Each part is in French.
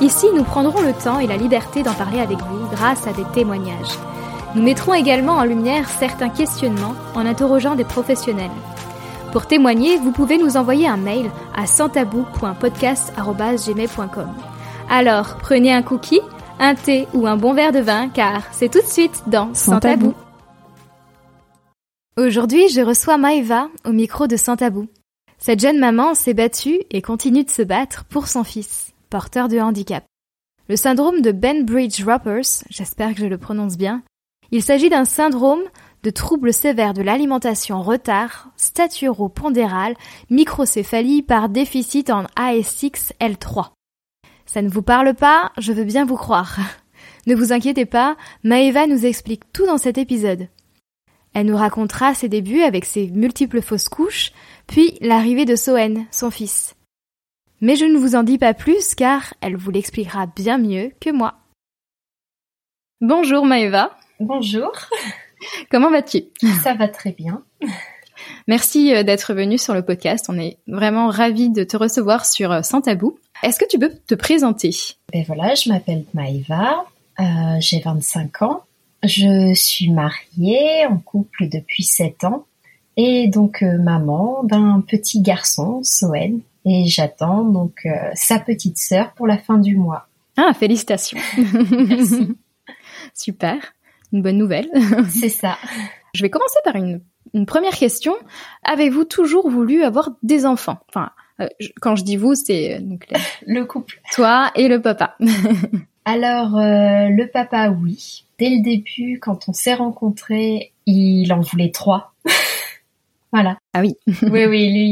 ici nous prendrons le temps et la liberté d'en parler avec vous grâce à des témoignages. Nous mettrons également en lumière certains questionnements en interrogeant des professionnels. Pour témoigner, vous pouvez nous envoyer un mail à santabou.podcast.gmail.com. Alors, prenez un cookie, un thé ou un bon verre de vin, car c'est tout de suite dans Sans, tabou. Aujourd'hui, je reçois Maëva au micro de Sans Tabou. Cette jeune maman s'est battue et continue de se battre pour son fils, porteur de handicap. Le syndrome de Ben Bridge Roppers, j'espère que je le prononce bien, il s'agit d'un syndrome de troubles sévères de l'alimentation retard, staturo-pondérale, microcéphalie par déficit en AS6L3. Ça ne vous parle pas, je veux bien vous croire. Ne vous inquiétez pas, Maëva nous explique tout dans cet épisode. Elle nous racontera ses débuts avec ses multiples fausses couches, puis l'arrivée de Soen, son fils. Mais je ne vous en dis pas plus car elle vous l'expliquera bien mieux que moi. Bonjour Maëva. Bonjour. Comment vas-tu? Ça va très bien. Merci euh, d'être venue sur le podcast. On est vraiment ravis de te recevoir sur euh, Sans Tabou. Est-ce que tu peux te présenter? Ben voilà, je m'appelle Maëva, euh, j'ai 25 ans. Je suis mariée, en couple depuis 7 ans, et donc euh, maman d'un petit garçon, Soen, et j'attends donc euh, sa petite sœur pour la fin du mois. Ah, félicitations. Merci. Super, une bonne nouvelle. C'est ça. Je vais commencer par une, une première question. Avez-vous toujours voulu avoir des enfants? Enfin, euh, je- quand je dis vous, c'est euh, donc les- Le couple. toi et le papa. Alors, euh, le papa, oui. Dès le début, quand on s'est rencontrés, il en voulait trois. Voilà. Ah oui. oui, oui, lui,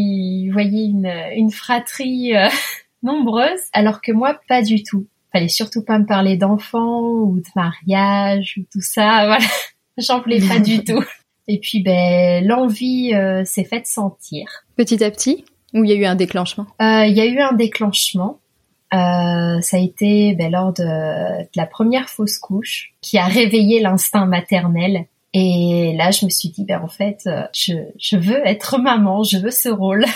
il voyait une, une fratrie euh, nombreuse, alors que moi, pas du tout. Fallait surtout pas me parler d'enfants ou de mariage ou tout ça, voilà. J'en voulais pas du tout. Et puis, ben, l'envie euh, s'est faite sentir. Petit à petit, ou il y a eu un déclenchement? Euh, Il y a eu un déclenchement. Euh, ça a été ben, lors de, de la première fausse couche qui a réveillé l'instinct maternel. Et là, je me suis dit, ben en fait, euh, je, je veux être maman, je veux ce rôle.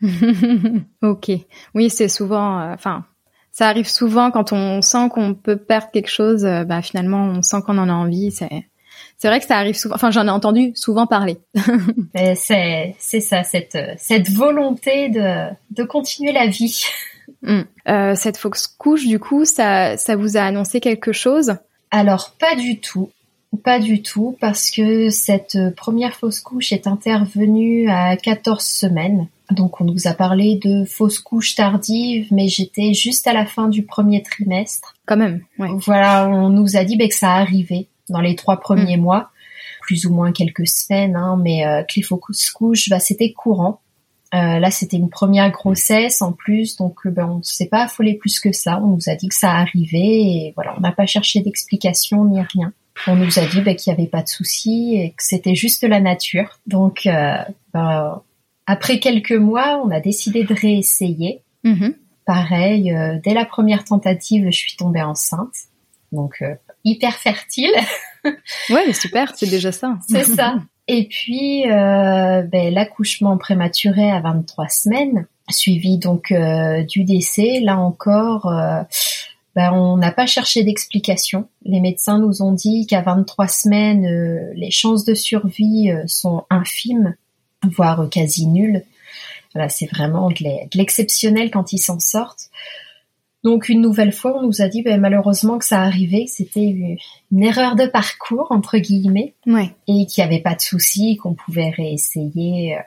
ok. Oui, c'est souvent. euh, Enfin, ça arrive souvent quand on sent qu'on peut perdre quelque chose. euh, bah finalement, on sent qu'on en a envie. C'est. C'est vrai que ça arrive souvent. Enfin, j'en ai entendu souvent parler. Et C'est c'est ça, cette, cette volonté de, de continuer la vie. Mm. Euh, cette fausse couche, du coup, ça, ça vous a annoncé quelque chose? Alors, pas du tout. Pas du tout, parce que cette première fausse couche est intervenue à 14 semaines. Donc, on nous a parlé de fausse couche tardive, mais j'étais juste à la fin du premier trimestre. Quand même. Ouais. Voilà, on nous a dit ben, que ça arrivait dans les trois premiers mois, plus ou moins quelques semaines, hein, mais euh, que les fausses couches, bah, c'était courant. Euh, là, c'était une première grossesse en plus, donc euh, ben, on ne s'est pas affolé plus que ça. On nous a dit que ça arrivait et voilà, on n'a pas cherché d'explication ni rien. On nous a dit ben, qu'il n'y avait pas de souci et que c'était juste la nature. Donc, euh, ben, après quelques mois, on a décidé de réessayer. Mhm. Pareil, euh, dès la première tentative, je suis tombée enceinte. Donc, euh, hyper fertile, Ouais, mais super. C'est déjà ça. c'est ça. Et puis, ben, l'accouchement prématuré à 23 semaines, suivi donc du décès. Là encore, ben, on n'a pas cherché d'explication. Les médecins nous ont dit qu'à 23 semaines, euh, les chances de survie euh, sont infimes, voire euh, quasi nulles. Voilà, c'est vraiment de l'e- de l'exceptionnel quand ils s'en sortent. Donc une nouvelle fois, on nous a dit ben, malheureusement que ça arrivait, que c'était une, une erreur de parcours entre guillemets Ouais. et qu'il n'y avait pas de souci, qu'on pouvait réessayer. euh.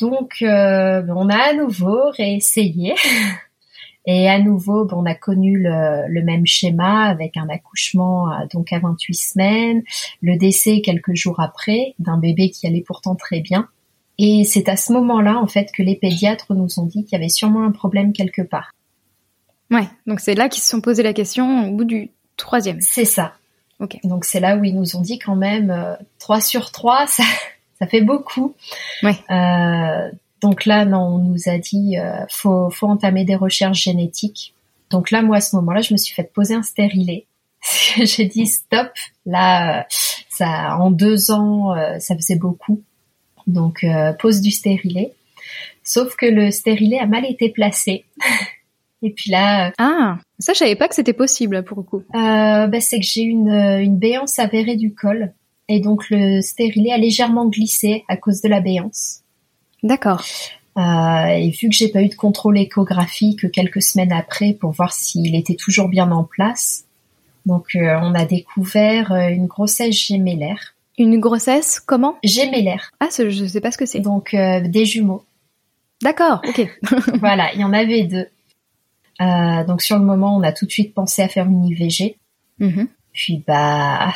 Donc, on a à nouveau réessayé. Et à nouveau, bon, on a connu le, le même schéma avec un accouchement à- donc à 28 semaines, le décès quelques jours après d'un bébé qui allait pourtant très bien. Et c'est à ce moment-là, en fait, que les pédiatres nous ont dit qu'il y avait sûrement un problème quelque part. Ouais, donc c'est là qu'ils se sont posé la question au bout du troisième. C'est ça. Ok. Donc c'est là où ils nous ont dit quand même euh, 3 sur 3, ça, ça fait beaucoup. Ouais. Euh, donc là, non, on nous a dit euh, faut, faut entamer des recherches génétiques. Donc là, moi, à ce moment-là, je me suis fait poser un stérilet. J'ai dit stop. Là, euh, ça, en deux ans, euh, ça faisait beaucoup. Donc euh, pose du stérilet. Sauf que le stérilet a mal été placé. Et puis là, Ah, ça je savais pas que c'était possible pour le coup. euh, bah, c'est que j'ai une, une béance avérée du col. Et donc le stérilet a légèrement glissé à cause de la béance. D'accord. Euh, et vu que j'ai pas eu de contrôle échographique quelques semaines après pour voir s'il était toujours bien en place, donc euh, on a découvert euh, une grossesse gémellaire. Une grossesse, comment? Gémellaire, Ah, ce- je sais pas ce que c'est. donc euh, des jumeaux. D'accord, ok. voilà, il y en avait deux. Donc sur le moment, on a tout de suite pensé à faire une IVG. Mhm. Puis bah,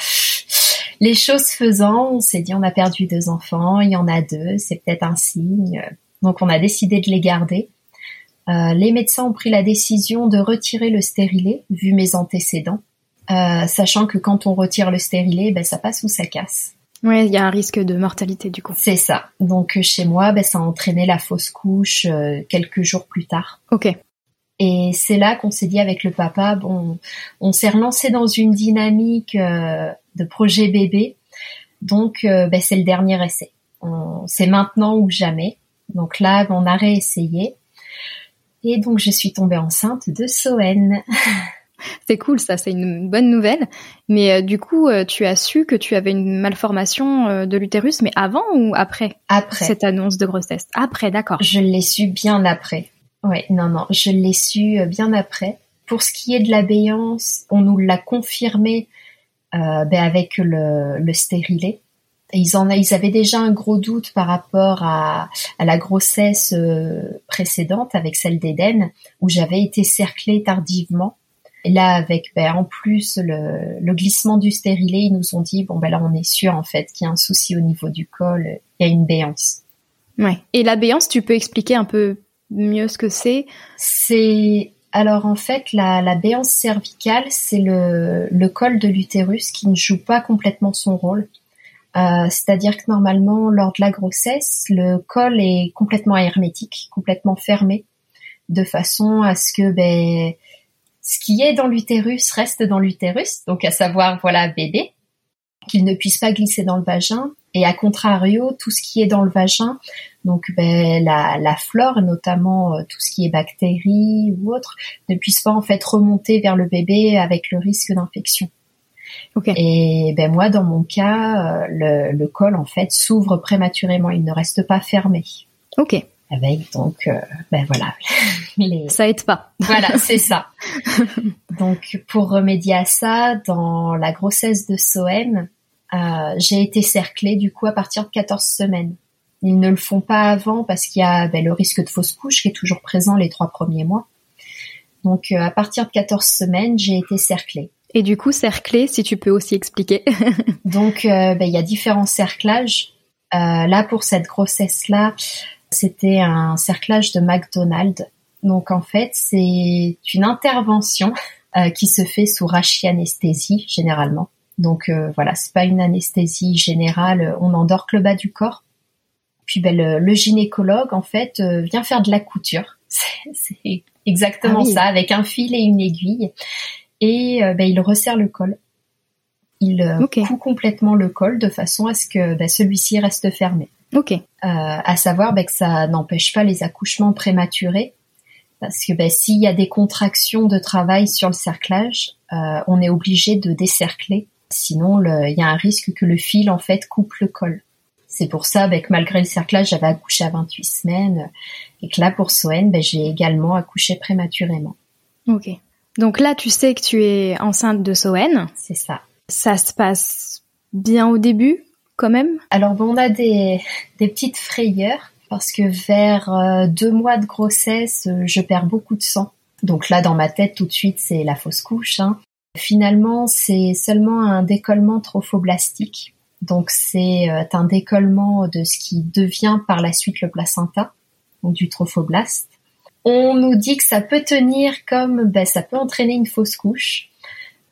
les choses faisant, on s'est dit on a perdu deux enfants, il y en a deux, c'est peut-être un signe. Donc on a décidé de les garder. Euh, les médecins ont pris la décision de retirer le stérilet, vu mes antécédents, euh, sachant que quand on retire le stérilet, ben, ça passe ou ça casse. Ouais, il y a un risque de mortalité du coup. C'est ça. Donc euh, chez moi, ben, ça a entraîné la fausse couche euh, quelques jours plus tard. Ok. Et c'est là qu'on s'est dit avec le papa, bon, on s'est relancé dans une dynamique euh, de projet bébé. Donc, euh, ben, c'est le dernier essai. C'est maintenant ou jamais. Donc là, on a réessayé. Et donc, je suis tombée enceinte de Soen. C'est cool ça, c'est une bonne nouvelle. Mais euh, du coup, euh, tu as su que tu avais une malformation euh, de l'utérus, mais avant ou après Après, cette annonce de grossesse? Après, d'accord. je l'ai su bien après. Ouais, non, non, je l'ai su bien après. Pour ce qui est de l'abéance, on nous l'a confirmé euh, ben, avec le, le stérilet. Et ils en ils avaient déjà un gros doute par rapport à, à la grossesse euh, précédente avec celle d'Éden, où j'avais été cerclée tardivement. Et là, avec ben, en plus le, le glissement du stérilet, ils nous ont dit bon ben là on est sûr en fait qu'il y a un souci au niveau du col, il y a une béance. Ouais. Et la béance, tu peux expliquer un peu mieux ce que c'est? C'est alors en fait la, la béance cervicale, c'est le, le col de l'utérus qui ne joue pas complètement son rôle. Euh, C'est-à-dire que normalement lors de la grossesse, le col est complètement hermétique, complètement fermé, de façon à ce que ben ce qui est dans l'utérus reste dans l'utérus, donc à savoir voilà bébé, qu'il ne puisse pas glisser dans le vagin, et à contrario tout ce qui est dans le vagin donc ben, la, la flore, notamment euh, tout ce qui est bactéries ou autre, ne puisse pas en fait remonter vers le bébé avec le risque d'infection. Ok. Et ben moi, dans mon cas, euh, le, le col en fait s'ouvre prématurément, il ne reste pas fermé. Ok. Avec donc, euh, ben voilà, les, Ça aide pas. voilà, c'est ça. Donc, pour remédier à ça, dans la grossesse de Soen, euh, j'ai été cerclée du coup à partir de 14 semaines. Ils ne le font pas avant parce qu'il y a ben, le risque de fausse couche qui est toujours présent les trois premiers mois. Donc, euh, à partir de 14 semaines, j'ai été cerclée. Et du coup, cerclé, si tu peux aussi expliquer. Donc, euh, ben, il y a différents cerclages. Euh, là, pour cette grossesse-là, c'était un cerclage de McDonald's. Donc, en fait, c'est une intervention euh, qui se fait sous rachianesthésie, généralement. Donc, euh, voilà, c'est pas une anesthésie générale. On endort que le bas du corps. Puis, ben, le, le gynécologue, en fait, euh, vient faire de la couture. C'est exactement Ah oui. ça, avec un fil et une aiguille. Et euh, ben, il resserre le col. Il euh, Ok. coud complètement le col de façon à ce que ben, celui-ci reste fermé. ok. Euh, à savoir ben, que ça n'empêche pas les accouchements prématurés, parce que ben, s'il y a des contractions de travail sur le cerclage, euh, on est obligé de décercler. Sinon, il y a un risque que le fil en fait coupe le col. C'est pour ça ben, que malgré le cerclage, j'avais accouché à 28 semaines, et que là pour Soen, ben, j'ai également accouché prématurément. Ok. Donc là, tu sais que tu es enceinte de Soen. C'est ça. Ça se passe bien au début, quand même? Alors bon, on a des, des petites frayeurs parce que vers euh, deux mois de grossesse, euh, je perds beaucoup de sang. Donc là, dans ma tête, tout de suite, c'est la fausse couche. hein. Finalement, c'est seulement un décollement trophoblastique. Donc c'est euh, un décollement de ce qui devient par la suite le placenta, donc du trophoblaste. On nous dit que ça peut tenir comme ben, ça peut entraîner une fausse couche.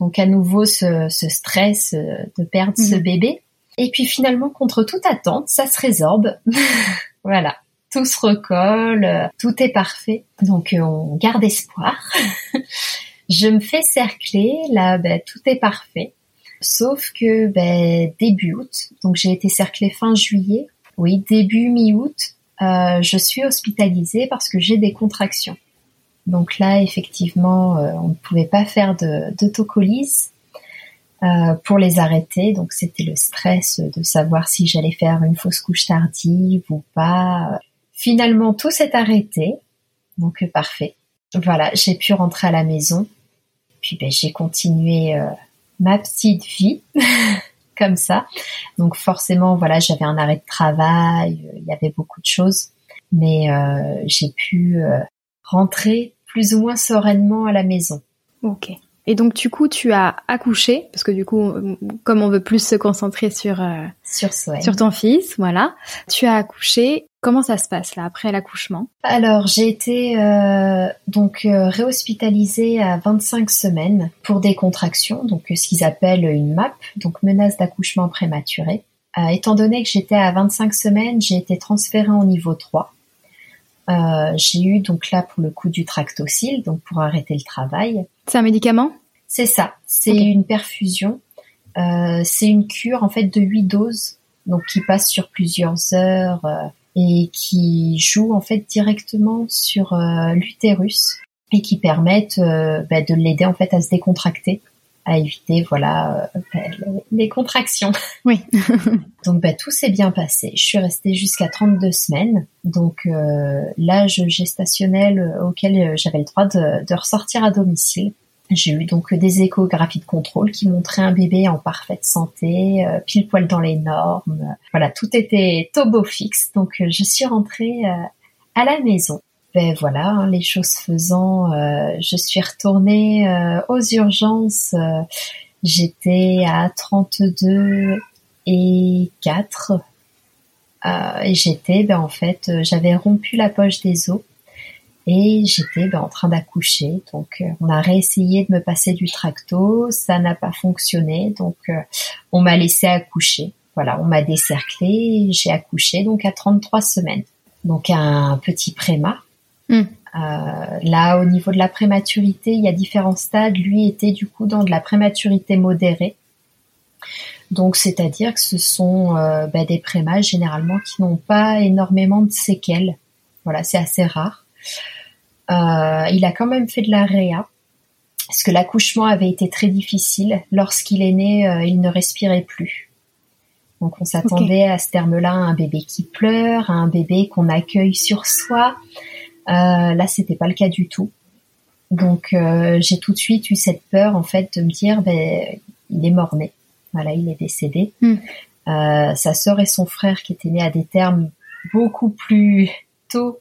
Donc à nouveau ce, stress euh, de perdre ce mhm. bébé. Et puis finalement, contre toute attente, ça se résorbe. voilà, tout se recolle, euh, tout est parfait. Donc on garde espoir. Je me fais cercler, là, ben, tout est parfait. Sauf que ben, début août, donc j'ai été cerclée fin juillet. Oui, début mi-août, je suis hospitalisée parce que j'ai des contractions. Donc là, effectivement, euh, on ne pouvait pas faire d'autocolyse euh, pour les arrêter. Donc c'était le stress de savoir si j'allais faire une fausse couche tardive ou pas. Finalement, tout s'est arrêté. Donc euh, parfait. Voilà, j'ai pu rentrer à la maison. Puis ben, j'ai continué ma petite vie comme ça. Donc forcément, voilà, j'avais un arrêt de travail, il y avait beaucoup de choses, mais j'ai pu rentrer plus ou moins sereinement à la maison. Et donc du coup, tu as accouché parce que du coup, comme on veut plus se concentrer sur euh, sur, sur ton fils, voilà. Tu as accouché. Comment ça se passe là après l'accouchement? Alors j'ai été euh, donc euh, réhospitalisée à 25 semaines pour des contractions, donc ce qu'ils appellent une MAP, donc menace d'accouchement prématuré. étant donné que j'étais à 25 semaines, j'ai été transférée en niveau 3. Euh, j'ai eu donc là pour le coup du tractocyle, donc pour arrêter le travail. C'est un médicament? C'est ça, c'est une perfusion. Euh, c'est une cure en fait de 8 doses, donc qui passe sur plusieurs heures euh, et qui joue en fait directement sur l'utérus et qui permettent bah, de l'aider en fait à se décontracter à éviter voilà euh, les contractions. Oui. donc bah, tout s'est bien passé. Je suis restée jusqu'à 32 semaines. Donc euh, l'âge gestationnel auquel euh, j'avais le droit de, ressortir à domicile. J'ai eu donc des échographies de contrôle qui montraient un bébé en parfaite santé, pile poil dans les normes. Voilà, tout était tobo fixe. Donc je suis rentrée à la maison ben voilà, hein, les choses faisant, euh, je suis retournée euh, aux urgences. Euh, j'étais à 32 et 4. et j'étais, ben en fait, j'avais rompu la poche des os et j'étais ben, en train d'accoucher. Donc on a réessayé de me passer du tracto, ça n'a pas fonctionné. Donc on m'a laissé accoucher. Voilà, on m'a décerclé, j'ai accouché donc à 33 semaines. Donc un petit préma Hmm. Euh, là, au niveau de la prématurité, il y a différents stades. Lui était du coup dans de la prématurité modérée. Donc, c'est-à-dire que ce sont euh, bah, des prémas généralement qui n'ont pas énormément de séquelles. Voilà, c'est assez rare. Euh, il a quand même fait de la réa, parce que l'accouchement avait été très difficile. Lorsqu'il est né, il ne respirait plus. Donc, on s'attendait à ce terme-là à un bébé qui pleure, à un bébé qu'on accueille sur soi, euh, là, c'était pas le cas du tout. Donc, euh, j'ai tout de suite eu cette peur, en fait, de me dire, ben, il est mort-né. Voilà, il est décédé. Hmm. Euh, sa sœur et son frère, qui étaient nés à des termes beaucoup plus tôt,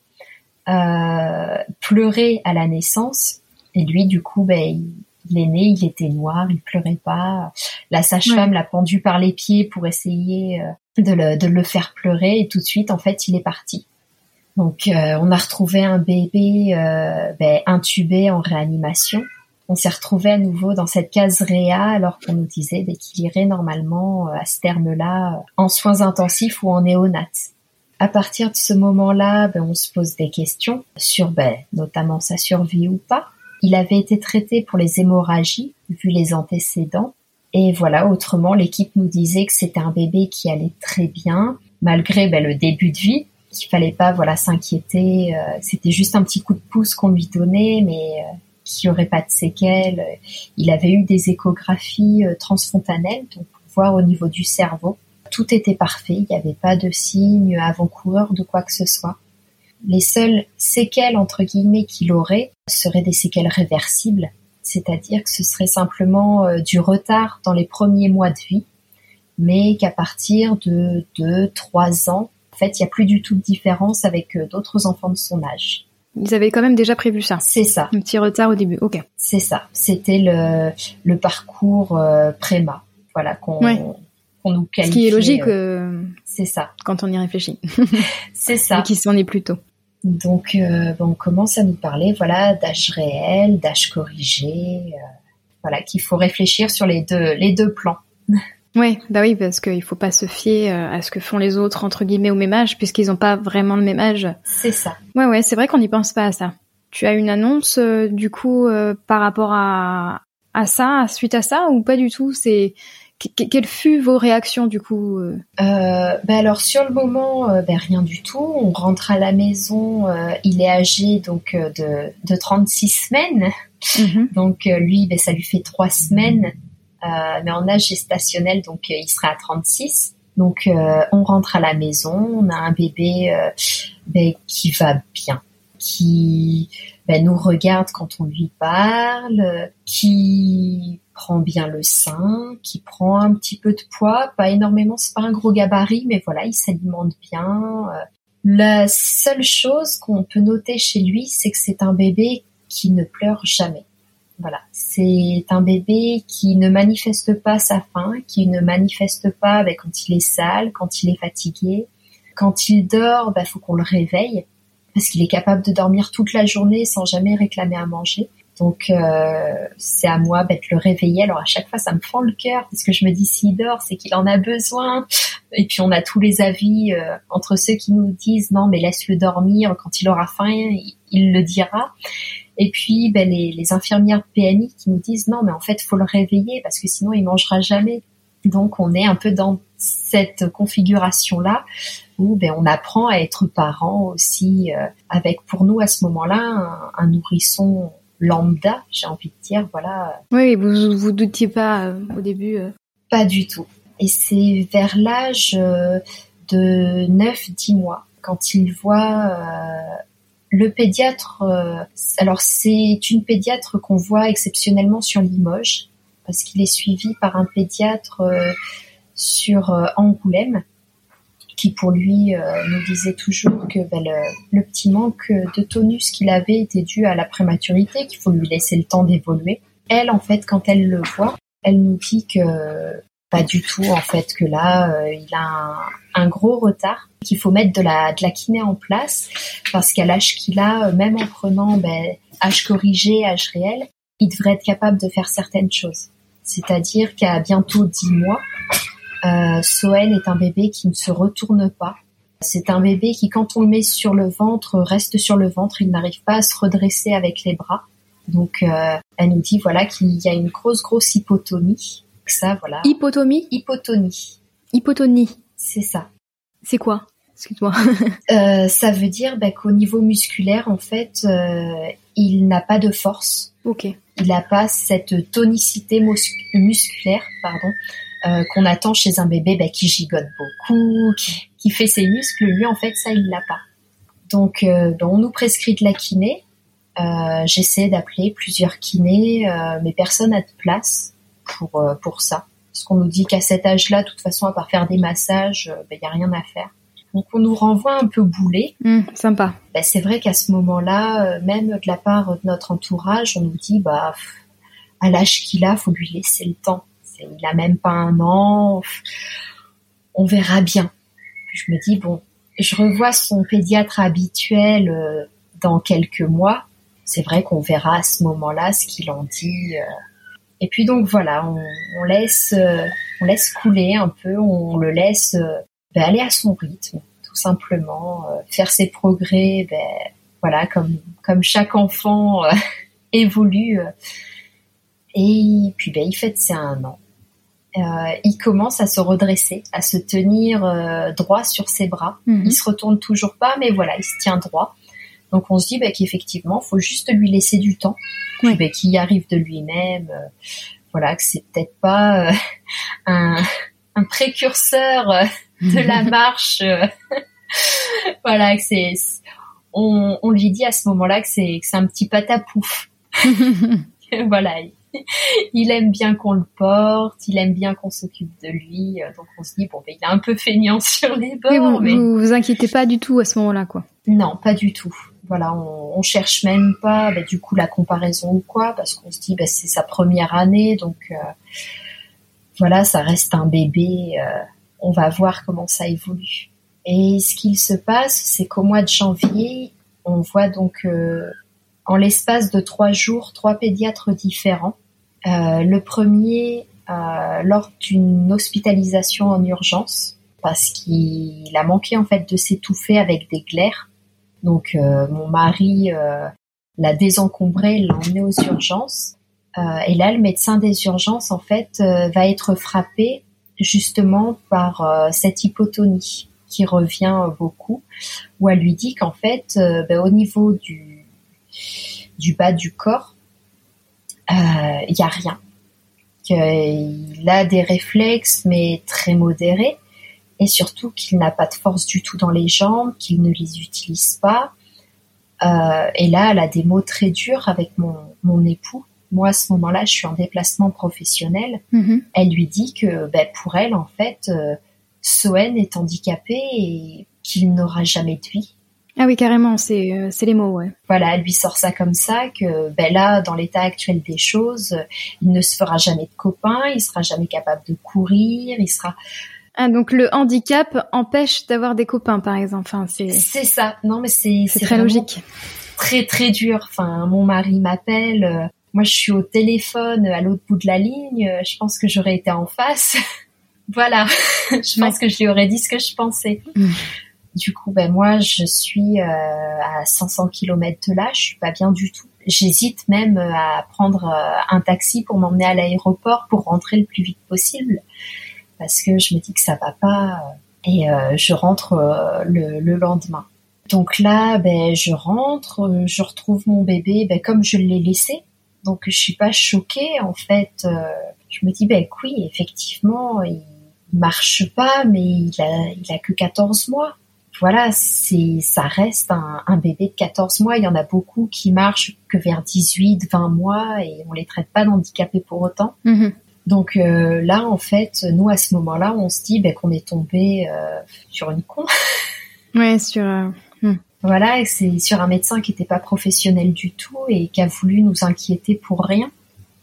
pleuraient à la naissance. Et lui, du coup, ben, il, est né, il était noir, il pleurait pas. La sage-femme l'a pendu par les pieds pour essayer de le, de le faire pleurer. Et tout de suite, en fait, il est parti. Donc, euh, on a retrouvé un bébé euh, ben, intubé en réanimation. On s'est retrouvé à nouveau dans cette case réa alors qu'on nous disait ben, qu'il irait normalement euh, à ce terme-là en soins intensifs ou en néonat. À partir de ce moment-là, ben, on se pose des questions sur notamment sa survie ou pas. Il avait été traité pour les hémorragies vu les antécédents. Et voilà, autrement, l'équipe nous disait que c'était un bébé qui allait très bien, malgré le début de vie, qu'il fallait pas voilà s'inquiéter. Euh, c'était juste un petit coup de pouce qu'on lui donnait, mais euh, qui aurait pas de séquelles. Il avait eu des échographies euh, transfontanelles, donc pour voir au niveau du cerveau. Tout était parfait, il n'y avait pas de signe avant-coureur de quoi que ce soit. Les seules séquelles entre guillemets qu'il aurait seraient des séquelles réversibles, c'est-à-dire que ce serait simplement du retard dans les premiers mois de vie, mais qu'à partir de 2-3 ans, en fait, il n'y a plus du tout de différence avec euh, d'autres enfants de son âge. Ils avaient quand même déjà prévu ça. C'est ça. Un petit retard au début. Ok. C'est ça. C'était le, le parcours euh, préma. Voilà qu'on nous qualifie. Ce qui est logique. Euh, c'est ça. Quand on y réfléchit. c'est ça. Et qui s'en est plus tôt. Donc, euh, on commence à nous parler, voilà, d'âge réel, d'âge corrigé, euh, voilà, qu'il faut réfléchir sur les deux, les deux plans. Oui, bah oui, parce qu'il faut pas se fier euh, à ce que font les autres entre guillemets au même âge, puisqu'ils n'ont pas vraiment le même âge. C'est ça. Ouais, ouais, c'est vrai qu'on n'y pense pas à ça. Tu as une annonce du coup par rapport à à ça, suite à ça, ou pas du tout? C'est quelles furent vos réactions du coup euh? euh, ben alors sur le moment, euh, ben rien du tout. On rentre à la maison. Euh, il est âgé donc de, de 36 semaines. Mm-hmm. Donc lui, ben, ça lui fait trois semaines, mais en âge gestationnel, donc il sera à 36. Donc on rentre à la maison. On a un bébé ben, qui va bien, qui ben, nous regarde quand on lui parle, qui prend bien le sein, qui prend un petit peu de poids, pas énormément, c'est pas un gros gabarit, mais voilà, il s'alimente bien. Euh, la seule chose qu'on peut noter chez lui, c'est que c'est un bébé qui ne pleure jamais. Voilà, c'est un bébé qui ne manifeste pas sa faim, qui ne manifeste pas ben, quand il est sale, quand il est fatigué. Quand il dort, ben, faut qu'on le réveille parce qu'il est capable de dormir toute la journée sans jamais réclamer à manger. Donc euh, c'est à moi d'être le réveiller. Alors à chaque fois, ça me fend le cœur parce que je me dis s'il dort, c'est qu'il en a besoin. Et puis on a tous les avis euh, entre ceux qui nous disent non mais laisse-le dormir quand il aura faim, il, le dira. Et puis ben, les, les, infirmières PMI qui nous disent non mais en fait faut le réveiller parce que sinon il mangera jamais. Donc on est un peu dans cette configuration là où ben, on apprend à être parent aussi euh, avec pour nous à ce moment-là un nourrisson lambda, j'ai envie de dire, voilà. Oui, vous vous doutiez pas euh, au début. Euh. Pas du tout. Et c'est vers l'âge euh, de 9-10 mois, quand il voit le pédiatre. alors c'est une pédiatre qu'on voit exceptionnellement sur Limoges, parce qu'il est suivi par un pédiatre sur Angoulême qui pour lui euh, nous disait toujours que ben, le, petit manque de tonus qu'il avait était dû à la prématurité, qu'il faut lui laisser le temps d'évoluer. Elle, en fait, quand elle le voit, elle nous dit que pas du tout, en fait, que là, euh, il a un, gros retard, qu'il faut mettre de la, de la kiné en place, parce qu'à l'âge qu'il a, même en prenant ben, âge corrigé, âge réel, il devrait être capable de faire certaines choses. C'est-à-dire qu'à bientôt 10 mois, euh, est un bébé qui ne se retourne pas. C'est un bébé qui, quand on le met sur le ventre, reste sur le ventre. Il n'arrive pas à se redresser avec les bras. Donc, euh, elle nous dit voilà qu'il y a une grosse, grosse hypotonie. Ça, voilà. Hypotomie. Hypotonie. Hypotonie. C'est ça. C'est quoi? Excuse-moi. euh, ça veut dire bah, qu'au niveau musculaire, en fait, euh, il n'a pas de force. Ok. Il n'a pas cette tonicité musculaire, pardon, euh, qu'on attend chez un bébé bah, qui gigote beaucoup, qui, fait ses muscles. Lui, en fait, ça, il l'a pas. Donc, euh, on nous prescrit de la kiné. J'essaie d'appeler plusieurs kinés, mais personne n'a de place pour pour ça. Parce qu'on nous dit qu'à cet âge-là, de toute façon, à part faire des massages, il bah, n'y a rien à faire. Donc on nous renvoie un peu boulet. Mmh, sympa. Bah, c'est vrai qu'à ce moment-là, même de la part de notre entourage, on nous dit bah à l'âge qu'il a, faut lui laisser le temps il a même pas un an, on verra bien. Je me dis bon, je revois son pédiatre habituel euh, dans quelques mois. C'est vrai qu'on verra à ce moment-là ce qu'il en dit. Euh. Et puis donc voilà, on, laisse, euh, on laisse couler un peu, on le laisse ben, aller à son rythme, tout simplement, faire ses progrès, ben, voilà, comme comme chaque enfant évolue. Et puis ben, il fête ses un an. Euh, il commence à se redresser, à se tenir euh, droit sur ses bras. Mhm. Il se retourne toujours pas, mais voilà, il se tient droit. Donc on se dit bah, qu'effectivement, faut juste lui laisser du temps, bah, qu'il y arrive de lui-même. Euh, voilà, que c'est peut-être pas un, précurseur de la marche. voilà, que c'est on, on, lui dit à ce moment-là que c'est un petit patapouf. voilà, il aime bien qu'on le porte, il aime bien qu'on s'occupe de lui. Euh, donc on se dit bon, ben, il est un peu feignant sur les bords. vous, mais vous vous inquiétez pas du tout à ce moment-là, quoi. Non, pas du tout. Voilà, on, on cherche même pas, ben, du coup, la comparaison ou quoi, parce qu'on se dit, ben, c'est sa première année, donc euh, voilà, ça reste un bébé. Euh, on va voir comment ça évolue. Et ce qu'il se passe, c'est qu'au mois de janvier, on voit donc euh, en l'espace de trois jours trois pédiatres différents. Le premier lors d'une hospitalisation en urgence parce qu'il a manqué en fait de s'étouffer avec des glaires. Donc mon mari l'a désencombré, l'a emmené aux urgences. et là, le médecin des urgences en fait va être frappé justement par cette hypotonie qui revient beaucoup, où elle lui dit qu'en fait, euh, ben, au niveau du, du bas du corps, il euh, n'y a rien. Qu'il a des réflexes, mais très modérés, et surtout qu'il n'a pas de force du tout dans les jambes, qu'il ne les utilise pas. Euh, et là, elle a des mots très durs avec mon, mon époux. Moi, à ce moment-là, je suis en déplacement professionnel. Mm-hmm. Elle lui dit que ben, pour elle, en fait, Soen est handicapé et qu'il n'aura jamais de vie. Ah oui, carrément, c'est euh, les mots, ouais. Voilà, elle lui sort ça comme ça, que ben là, dans l'état actuel des choses, il ne se fera jamais de copains, il sera jamais capable de courir, il sera... Ah, donc le handicap empêche d'avoir des copains, par exemple. Enfin, c'est ça. Non, mais c'est très logique. Très très dur. Enfin, mon mari m'appelle. Euh, moi, je suis au téléphone à l'autre bout de la ligne. Euh, je pense que j'aurais été en face. Voilà, je pense que je lui aurais dit ce que je pensais. Mm. Du coup, ben moi, je suis euh, à 500 km de là, je suis pas bien du tout. J'hésite même euh, à prendre euh, un taxi pour m'emmener à l'aéroport pour rentrer le plus vite possible parce que je me dis que ça va pas et je rentre le, le, lendemain. Donc là, ben je rentre, je retrouve mon bébé, ben comme je l'ai laissé, donc je suis pas choquée en fait. je me dis ben oui, effectivement, il marche pas, mais il a, il a que 14 mois. Voilà, c'est, ça reste un, un, bébé de 14 mois. Il y en a beaucoup qui marchent que vers 18, 20 mois et on les traite pas d'handicapés pour autant. Mm-hmm. Donc euh, là, en fait, nous à ce moment-là, on se dit ben, qu'on est tombé euh, sur une con. Ouais, sur. Euh, hmm. Voilà, et c'est sur un médecin qui n'était pas professionnel du tout et qui a voulu nous inquiéter pour rien.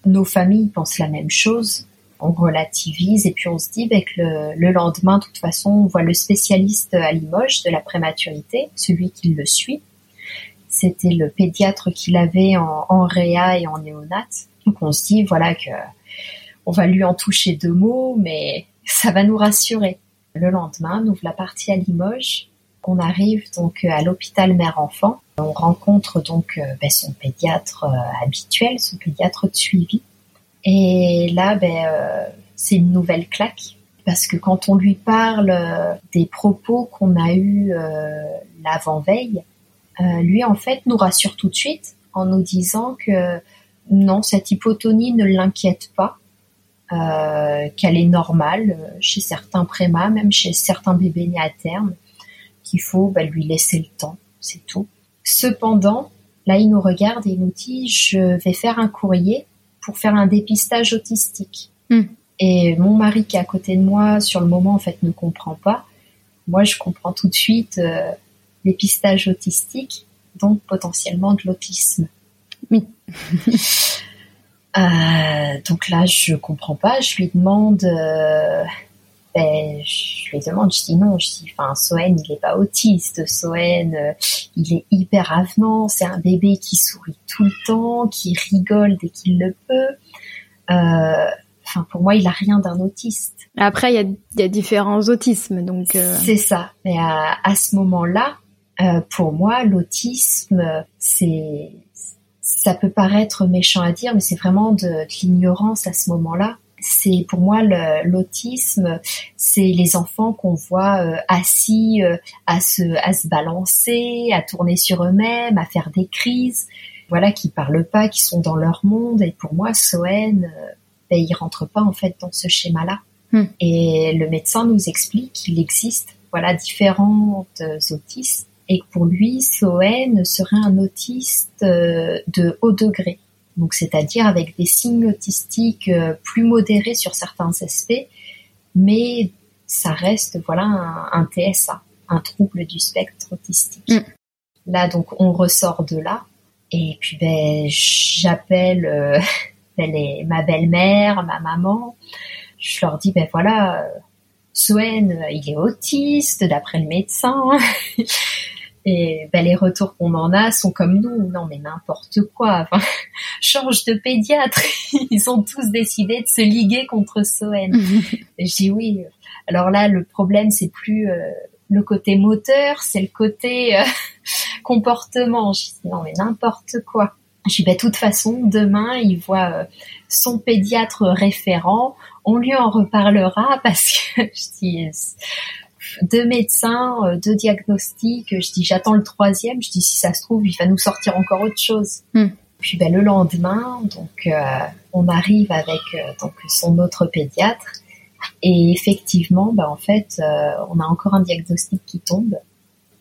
Nos familles pensent la même chose on relativise et puis on se dit bah, que le, lendemain, de toute façon, on voit le spécialiste à Limoges de la prématurité, celui qui le suit. C'était le pédiatre qui l'avait en, en réa et en néonat. Donc on se dit voilà que on va lui en toucher deux mots, mais ça va nous rassurer. Le lendemain, nous la partie à Limoges. On arrive donc à l'hôpital mère-enfant. On rencontre donc euh, ben, son pédiatre euh, habituel, son pédiatre de suivi. Et là, ben, euh, c'est une nouvelle claque parce que quand on lui parle euh, des propos qu'on a eus euh, l'avant-veille, lui en fait nous rassure tout de suite en nous disant que non, cette hypotonie ne l'inquiète pas, qu'elle est normale chez certains prémas, même chez certains bébés nés à terme, qu'il faut ben, lui laisser le temps, c'est tout. Cependant, là il nous regarde et il nous dit je vais faire un courrier pour faire un dépistage autistique. Hmm. Et mon mari qui est à côté de moi, sur le moment, en fait, ne comprend pas. Moi, je comprends tout de suite euh, dépistage autistique, donc potentiellement de l'autisme. Oui. euh, donc là, je comprends pas. Je lui demande, euh, ben, je lui demande, je dis non, je dis, enfin, Soen, il est pas autiste. Soen, euh, il est hyper avenant. C'est un bébé qui sourit tout le temps, qui rigole dès qu'il le peut. Euh, enfin, pour moi, il a rien d'un autiste. Après, il y a, y a, différents autismes, donc. Euh... C'est ça. Mais à, à ce moment-là, euh, pour moi, l'autisme, c'est, ça peut paraître méchant à dire, mais c'est vraiment de, de l'ignorance à ce moment-là c'est pour moi l'autisme, c'est les enfants qu'on voit euh, assis euh, à se à se balancer, à tourner sur eux-mêmes, à faire des crises, voilà, qui parlent pas, qui sont dans leur monde. Et pour moi, Soen, euh, ben, il rentre pas en fait dans ce schéma-là. Hmm. Et le médecin nous explique qu'il existe, voilà, différentes autistes et que pour lui, Soen serait un autiste de haut degré donc c'est-à-dire avec des signes autistiques euh, plus modérés sur certains aspects, mais ça reste voilà un, TSA, un trouble du spectre autistique. Mm. Là donc on ressort de là et puis ben j'appelle euh, ben, ma belle-mère, ma maman, je leur dis ben voilà, Soen il est autiste d'après le médecin. Et ben, les retours qu'on en a sont comme nous. Non, mais n'importe quoi. Enfin, change de pédiatre. Ils ont tous décidé de se liguer contre Soen. je dis oui. Alors là, le problème, c'est plus euh, le côté moteur, c'est le côté euh, comportement. Je dis non, mais n'importe quoi. Je dis, bah, de toute façon, demain, il voit euh, son pédiatre référent. On lui en reparlera parce que je dis, deux médecins, euh, deux diagnostics. Je dis, j'attends le troisième. Je dis, si ça se trouve, il va nous sortir encore autre chose. Hmm. Puis ben, le lendemain, donc euh, on arrive avec donc son autre pédiatre et effectivement, ben, en fait, on a encore un diagnostic qui tombe.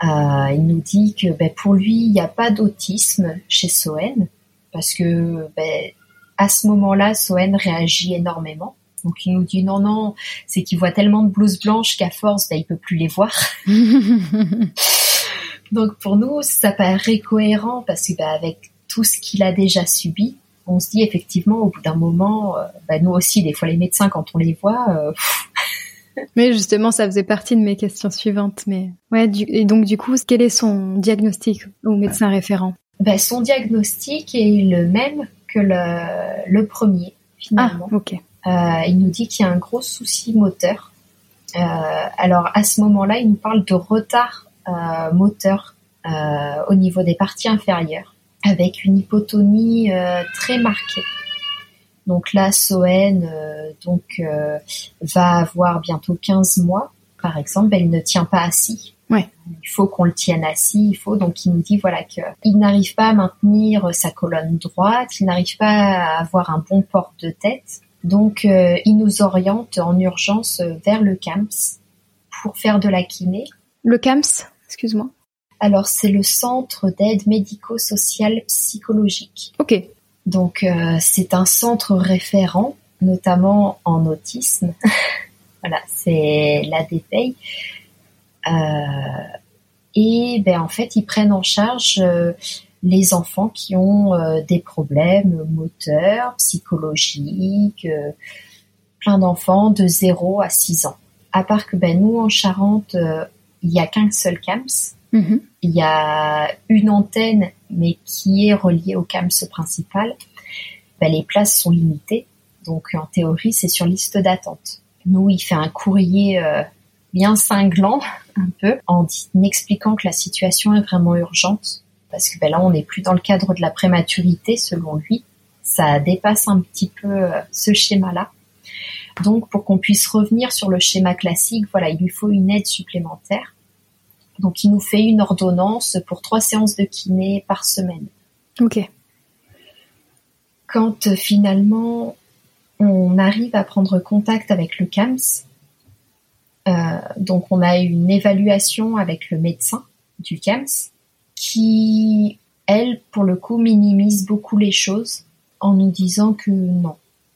il nous dit que ben, pour lui, il n'y a pas d'autisme chez Soen parce que ben, à ce moment-là, Soen réagit énormément. Donc il nous dit non non, c'est qu'il voit tellement de blouses blanches qu'à force, ben, il peut plus les voir. Donc pour nous, ça paraît cohérent parce que ben, avec tout ce qu'il a déjà subi, on se dit effectivement au bout d'un moment, euh, ben, nous aussi, des fois les médecins quand on les voit. Euh, mais justement, ça faisait partie de mes questions suivantes. Mais ouais, et donc du coup, quel est son diagnostic au médecin référent? Ben, Son diagnostic est le même que le, le premier, finalement. Ah, ok. Euh, il nous dit qu'il y a un gros souci moteur. Euh, alors à ce moment-là, il nous parle de retard euh, moteur au niveau des parties inférieures, avec une hypotonie très marquée. Donc là, Soen donc va avoir bientôt 15 mois, par exemple, elle ne tient pas assis. Il faut qu'on le tienne assis, il faut donc il nous dit voilà que il n'arrive pas à maintenir sa colonne droite, il n'arrive pas à avoir un bon port de tête. Donc euh, il nous oriente en urgence vers le CAMS pour faire de la kiné. Le CAMS, excuse-moi. Alors c'est le centre d'aide médico-sociale psychologique. OK. Donc euh, c'est un centre référent notamment en autisme. voilà, c'est la DPEI. Euh, et ben en fait, ils prennent en charge euh, les enfants qui ont euh, des problèmes moteurs, psychologiques, plein d'enfants de 0 à 6 ans. À part que ben nous en Charente, il y a qu'un seul CAMS. Mm-hmm. Il y a une antenne, mais qui est reliée au CAMS principal. Ben, les places sont limitées, donc en théorie, c'est sur liste d'attente. Nous, il fait un courrier bien cinglant un peu en, expliquant que la situation est vraiment urgente parce que ben là on n'est plus dans le cadre de la prématurité selon lui ça dépasse un petit peu euh, ce schéma-là. Donc pour qu'on puisse revenir sur le schéma classique, voilà, il lui faut une aide supplémentaire. Donc il nous fait une ordonnance pour trois séances de kiné par semaine. Ok. Quand euh, finalement on arrive à prendre contact avec le CAMS, euh, donc on a une évaluation avec le médecin du CAMS qui, elle, pour le coup, minimise beaucoup les choses en nous disant que non,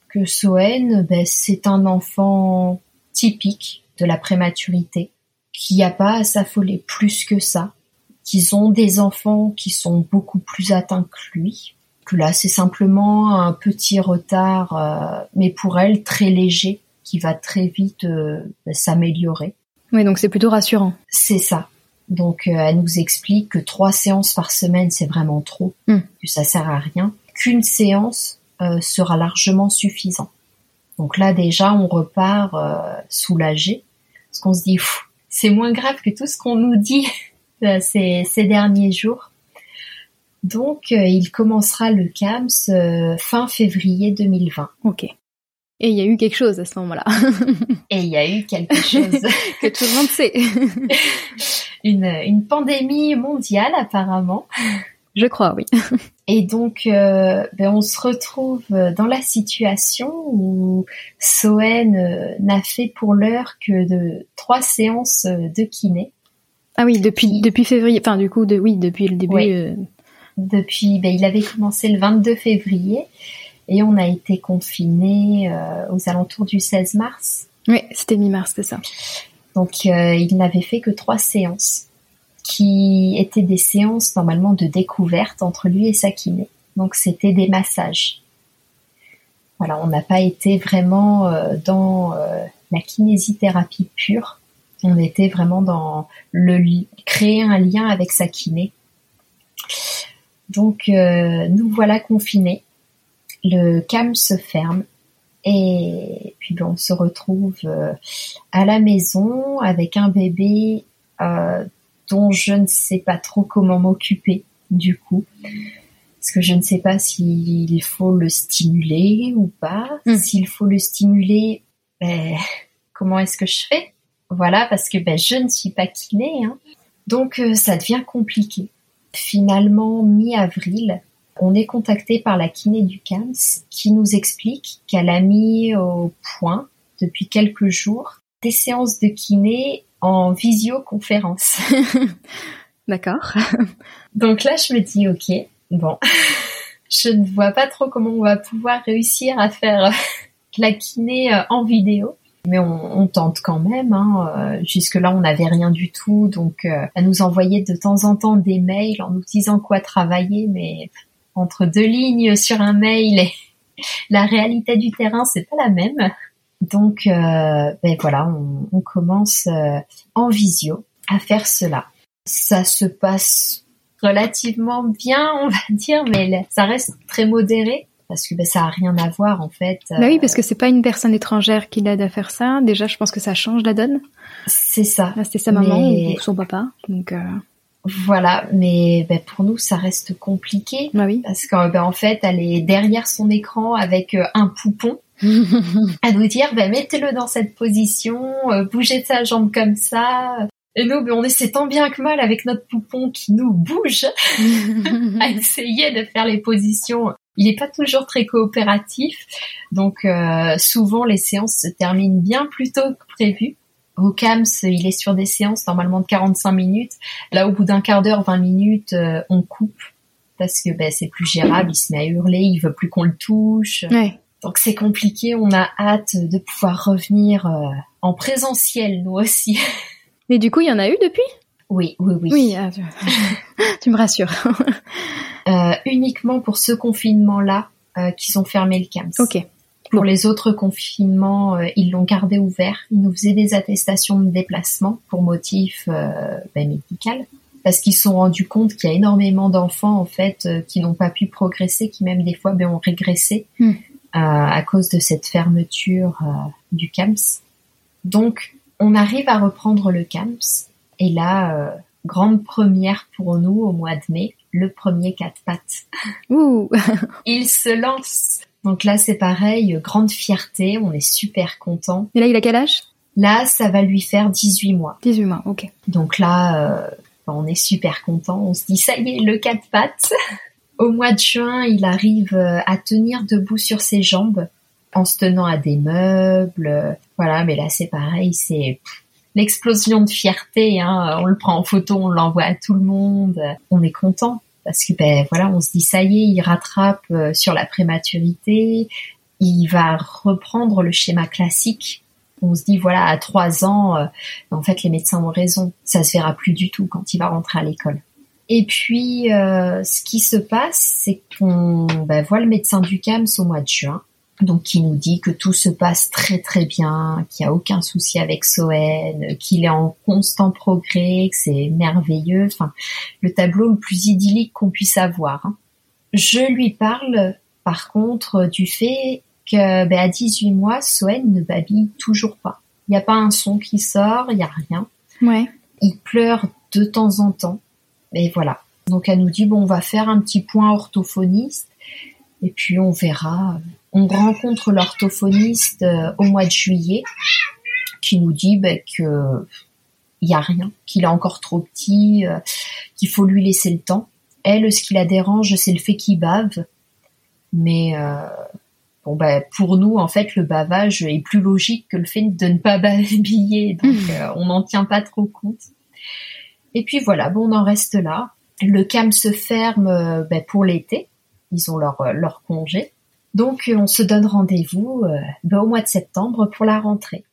que Soen, ben, c'est un enfant typique de la prématurité, qu'il n'y a pas à s'affoler plus que ça, qu'ils ont des enfants qui sont beaucoup plus atteints que lui, que là c'est simplement un petit retard, euh, mais pour elle très léger, qui va très vite euh, s'améliorer. Oui, donc c'est plutôt rassurant. C'est ça. Donc euh, elle nous explique que trois séances par semaine c'est vraiment trop, hmm. que ça sert à rien, qu'une séance euh, sera largement suffisant. Donc là déjà on repart soulagé parce qu'on se dit c'est moins grave que tout ce qu'on nous dit ces, ces, derniers jours. Donc il commencera le CAMS fin février 2020. Ok. Et il y a eu quelque chose à ce moment-là. Et il y a eu quelque chose. que tout le monde sait. une, une pandémie mondiale apparemment. Je crois, oui. Et donc, euh, ben, on se retrouve dans la situation où Soen euh, n'a fait pour l'heure que de trois séances de kiné. Ah oui, depuis depuis février. Enfin, du coup, de oui, depuis le début. Euh. Depuis, ben, il avait commencé le 22 février et on a été confinés euh, aux alentours du 16 mars. Oui, c'était mi-mars, c'est ça. Donc euh, il n'avait fait que trois séances, qui étaient des séances normalement de découverte entre lui et sa kiné. Donc c'était des massages. Voilà, on n'a pas été vraiment euh, dans la kinésithérapie pure. On était vraiment dans le créer un lien avec sa kiné. Donc nous voilà confinés. Le cam se ferme et puis on se retrouve euh, à la maison avec un bébé euh, dont je ne sais pas trop comment m'occuper du coup. Parce que je ne sais pas s'il faut le stimuler ou pas. Hmm. S'il faut le stimuler, ben, comment est-ce que je fais? Voilà, parce que ben, je ne suis pas kiné. Hein. Donc ça devient compliqué. Finalement, mi-avril, on est contacté par la kiné du CAMS qui nous explique qu'elle a mis au point depuis quelques jours des séances de kiné en visioconférence. D'accord. Donc là, je me dis, ok, bon, je ne vois pas trop comment on va pouvoir réussir à faire la kiné euh, en vidéo mais on, on, tente quand même. Hein. Euh, jusque-là, on n'avait rien du tout, donc euh, elle nous envoyait de temps en temps des mails en nous disant quoi travailler, mais entre deux lignes sur un mail et la réalité du terrain, c'est pas la même. Donc, euh, ben voilà, on, on commence euh, en visio à faire cela. Ça se passe relativement bien, on va dire, mais ça reste très modéré parce que ben, ça a rien à voir en fait. Bah oui, parce que c'est pas une personne étrangère qui l'aide à faire ça. Déjà, je pense que ça change la donne. C'est ça. Là, c'était sa maman ou son papa, donc. Voilà, mais ben, pour nous, ça reste compliqué. Bah oui. Parce qu'en ben, en fait, elle est derrière son écran avec euh, un poupon. à nous dire, ben, mettez-le dans cette position, euh, bougez de sa jambe comme ça, et nous, ben, on essaie tant bien que mal avec notre poupon qui nous bouge à essayer de faire les positions il n'est pas toujours très coopératif, donc euh, souvent les séances se terminent bien plus tôt que prévu. Au CAMS, il est sur des séances normalement de 45 minutes. Là, au bout d'un quart d'heure, 20 minutes, euh, on coupe parce que ben, c'est plus gérable. Il se met à hurler, il veut plus qu'on le touche. Donc c'est compliqué. On a hâte de pouvoir revenir euh, en présentiel, nous aussi. Mais du coup, il y en a eu depuis? Oui, oui, oui. Oui, ah, tu me rassures. Euh, uniquement pour ce confinement-là qu'ils ont fermé le CAMS. Ok. Pour les autres confinements, euh, ils l'ont gardé ouvert. Ils nous faisaient des attestations de déplacement pour motif ben, médical parce qu'ils se sont rendus compte qu'il y a énormément d'enfants en fait qui n'ont pas pu progresser, qui même des fois ben, ont régressé hmm. à cause de cette fermeture du CAMS. Donc, on arrive à reprendre le CAMS et là, grande première pour nous au mois de mai, le premier quatre pattes. Ouh. il se lance. Donc là, c'est pareil, grande fierté, on est super content. Et là, il a quel âge? Là, ça va lui faire 18 mois. 18 mois, ok. Donc là, euh, on est super content. On se dit, ça y est, le quatre pattes. Au mois de juin, il arrive euh, à tenir debout sur ses jambes en se tenant à des meubles. Voilà, mais là, c'est pareil, c'est l'explosion de fierté. Hein. On le prend en photo, on l'envoie à tout le monde. On est content parce que ben voilà, on se dit ça y est, il rattrape euh, sur la prématurité. Il va reprendre le schéma classique. On se dit voilà, à trois ans, euh, en fait, les médecins ont raison. Ça se verra plus du tout quand il va rentrer à l'école. Et puis, euh, ce qui se passe, c'est qu'on ben, voit le médecin du CAMS au mois de juin donc qui nous dit que tout se passe très très bien, qu'il n'y a aucun souci avec Soen, qu'il est en constant progrès, que c'est merveilleux, enfin le tableau le plus idyllique qu'on puisse avoir. Hein. Je lui parle par contre du fait que ben, à 18 mois, Soen ne babille toujours pas. Il n'y a pas un son qui sort, il n'y a rien. Ouais. Il pleure de temps en temps. Et voilà. Donc elle nous dit bon on va faire un petit point orthophoniste et puis on verra on rencontre l'orthophoniste euh, au mois de juillet qui nous dit ben, que il y a rien, qu'il est encore trop petit, euh, qu'il faut lui laisser le temps. Elle, ce qui la dérange, c'est le fait qu'il bave. Mais euh, bon ben pour nous, en fait, le bavage est plus logique que le fait de ne pas babiller, donc mmh. on n'en tient pas trop compte. Et puis voilà, bon, on en reste là. Le cam se ferme ben, pour l'été. Ils ont leur, leur congé. Donc on se donne rendez-vous euh, ben, au mois de septembre pour la rentrée.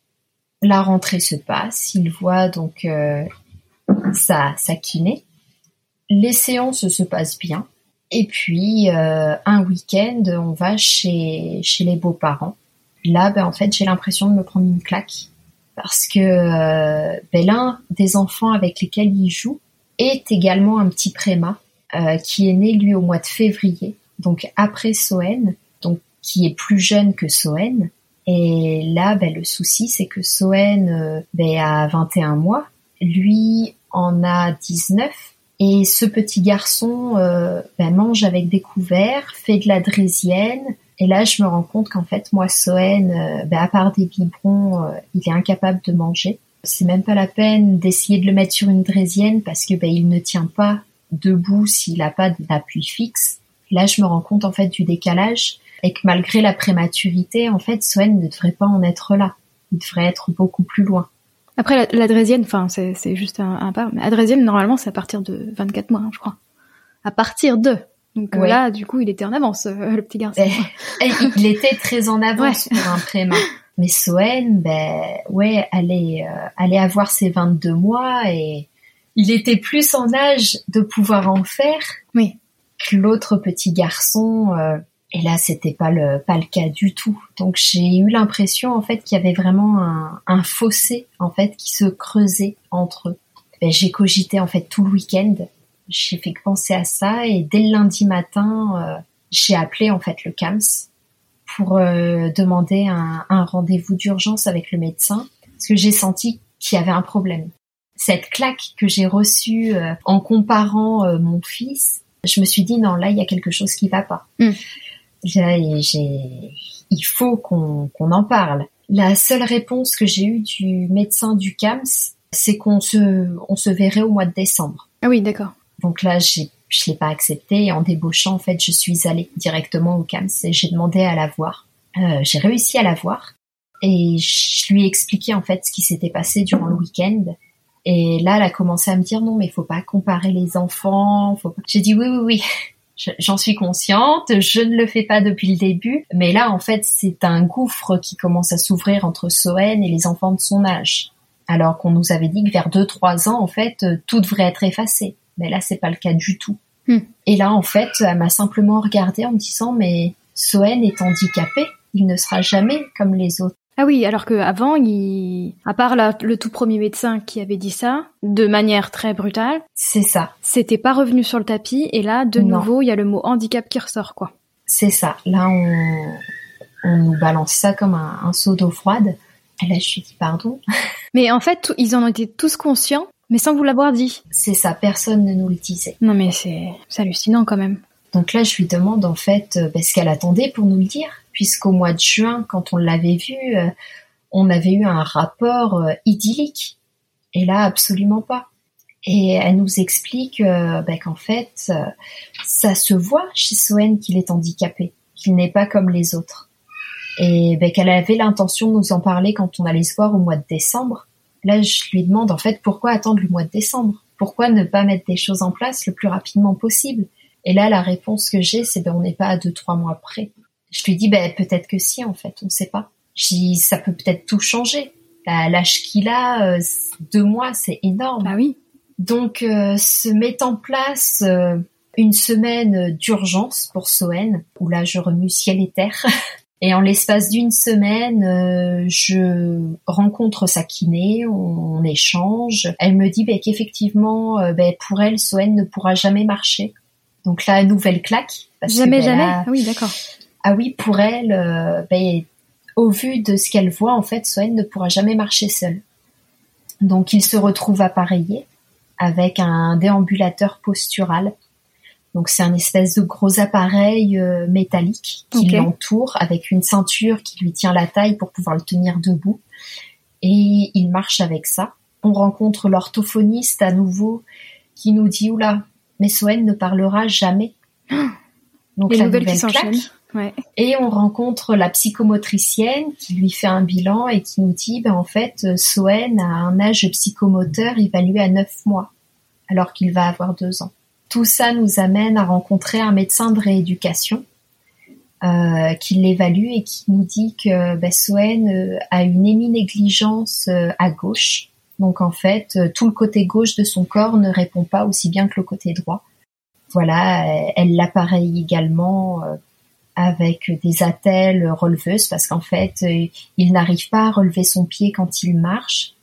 La rentrée se passe, il voit donc euh, sa, sa kiné. Les séances se passent bien. Et puis euh, un week-end, on va chez, chez les beaux-parents. Là, ben, en fait, j'ai l'impression de me prendre une claque parce que euh, ben, l'un des enfants avec lesquels il joue est également un petit préma euh, qui est né lui au mois de février, donc après Soen, qui est plus jeune que Soen. Et là, ben, le souci, c'est que Soen euh, ben, a 21 mois, lui en a 19, et ce petit garçon euh, ben, mange avec des couverts, fait de la drésienne, et là, je me rends compte qu'en fait, moi, Soen, euh, ben, à part des biberons, il est incapable de manger. C'est même pas la peine d'essayer de le mettre sur une drésienne parce que ben, il ne tient pas debout s'il n'a pas d'appui fixe. Là, je me rends compte en fait du décalage et que malgré la prématurité, en fait, Soen ne devrait pas en être là. Il devrait être beaucoup plus loin. Après, la, la drésienne, enfin, c'est juste un, un pas. Mais la drésienne, normalement, c'est à partir de 24 mois, hein, je crois. À partir de. Donc euh, là, du coup, il était en avance, euh, le petit garçon. Ben, il était très en avance pour un prémat. Mais Soen, ben ouais, allait, euh, allait avoir ses 22 mois et il était plus en âge de pouvoir en faire oui. que l'autre petit garçon. Euh, et là, c'était pas le pas le cas du tout. Donc j'ai eu l'impression en fait qu'il y avait vraiment un, un fossé en fait qui se creusait entre eux. Ben, j'ai cogité en fait tout le week-end j'ai fait penser à ça et dès le lundi matin, euh, j'ai appelé en fait le CAMS pour euh, demander un, un rendez-vous d'urgence avec le médecin parce que j'ai senti qu'il y avait un problème. Cette claque que j'ai reçue euh, en comparant mon fils, je me suis dit non là il y a quelque chose qui va pas. Mm. J'ai, il faut qu'on en parle. La seule réponse que j'ai eue du médecin du CAMS, c'est qu'on se on se verrait au mois de décembre. Ah oui, d'accord. Donc là, j'ai, je l'ai pas accepté et en débauchant, en fait, je suis allée directement au CAMS et j'ai demandé à la voir. Euh, j'ai réussi à la voir et je lui ai expliqué en fait ce qui s'était passé durant le week-end. Et là, elle a commencé à me dire non, mais il faut pas comparer les enfants. Faut pas... J'ai dit oui, oui, oui. J'en suis consciente, je ne le fais pas depuis le début, mais là en fait c'est un gouffre qui commence à s'ouvrir entre Soen et les enfants de son âge. Alors qu'on nous avait dit que vers 2-3 ans en fait tout devrait être effacé. Mais là, c'est pas le cas du tout. Hmm. Et là, en fait, elle m'a simplement regardé en me disant, mais Soen est handicapé. Il ne sera jamais comme les autres. Ah oui, alors que avant, il, à part la, le tout premier médecin qui avait dit ça, de manière très brutale. C'est ça. C'était pas revenu sur le tapis, et là, de Non. nouveau, il y a le mot handicap qui ressort, quoi. C'est ça. Là, on, on nous balance ça comme un, un seau d'eau froide. Et là, je suis dit, pardon. Mais en fait, ils en étaient tous conscients, mais sans vous l'avoir dit. C'est ça. Personne ne nous le disait. Non mais c'est, hallucinant quand même. Donc là, je lui demande en fait euh, ben, ce qu'elle attendait pour nous le dire, puisqu'au mois de juin, quand on l'avait vu, euh, on avait eu un rapport euh, idyllique. Et là, absolument pas. Et elle nous explique euh, ben, qu'en fait, ça se voit chez Soen qu'il est handicapé, qu'il n'est pas comme les autres. Et ben, qu'elle avait l'intention de nous en parler quand on allait se voir au mois de décembre. Là, je lui demande en fait pourquoi attendre le mois de décembre? Pourquoi ne pas mettre des choses en place le plus rapidement possible? Et là, la réponse que j'ai, c'est ben n'est pas à deux trois mois près. Je lui dis ben peut-être que si en fait, on ne sait pas. Ça peut peut-être tout changer. À l'âge qu'il a, euh, deux mois, c'est énorme. Bah oui. Donc euh, se met en place euh, une semaine d'urgence pour Soen, où là je remue ciel et terre. Et en l'espace d'une semaine, je rencontre sa kiné, on, on échange. Elle me dit ben, qu'effectivement, ben, pour elle, Soen ne pourra jamais marcher. Donc là, nouvelle claque. parce que, jamais, ben, jamais. là- Ah oui, d'accord. Ah oui, pour elle, euh, ben, au vu de ce qu'elle voit, en fait, Soen ne pourra jamais marcher seule. Donc il se retrouve appareillé avec un déambulateur postural. Donc c'est un espèce de gros appareil euh, métallique qui l'entoure avec une ceinture qui lui tient la taille pour pouvoir le tenir debout. Et il marche avec ça. On rencontre l'orthophoniste à nouveau qui nous dit oula, mais Soen ne parlera jamais. Donc Les la qui nouvelle claque. s'enchaînent. Et on rencontre la psychomotricienne qui lui fait un bilan et qui nous dit, ben, en fait, euh, Soen a un âge psychomoteur évalué à 9 mois, alors qu'il va avoir 2 ans. Tout ça nous amène à rencontrer un médecin de rééducation euh, qui l'évalue et qui nous dit que ben, Soen euh, a une héminégligence euh, à gauche. Donc en fait, tout le côté gauche de son corps ne répond pas aussi bien que le côté droit. Voilà, elle l'appareille également avec des attelles releveuses parce qu'en fait, il n'arrive pas à relever son pied quand il marche.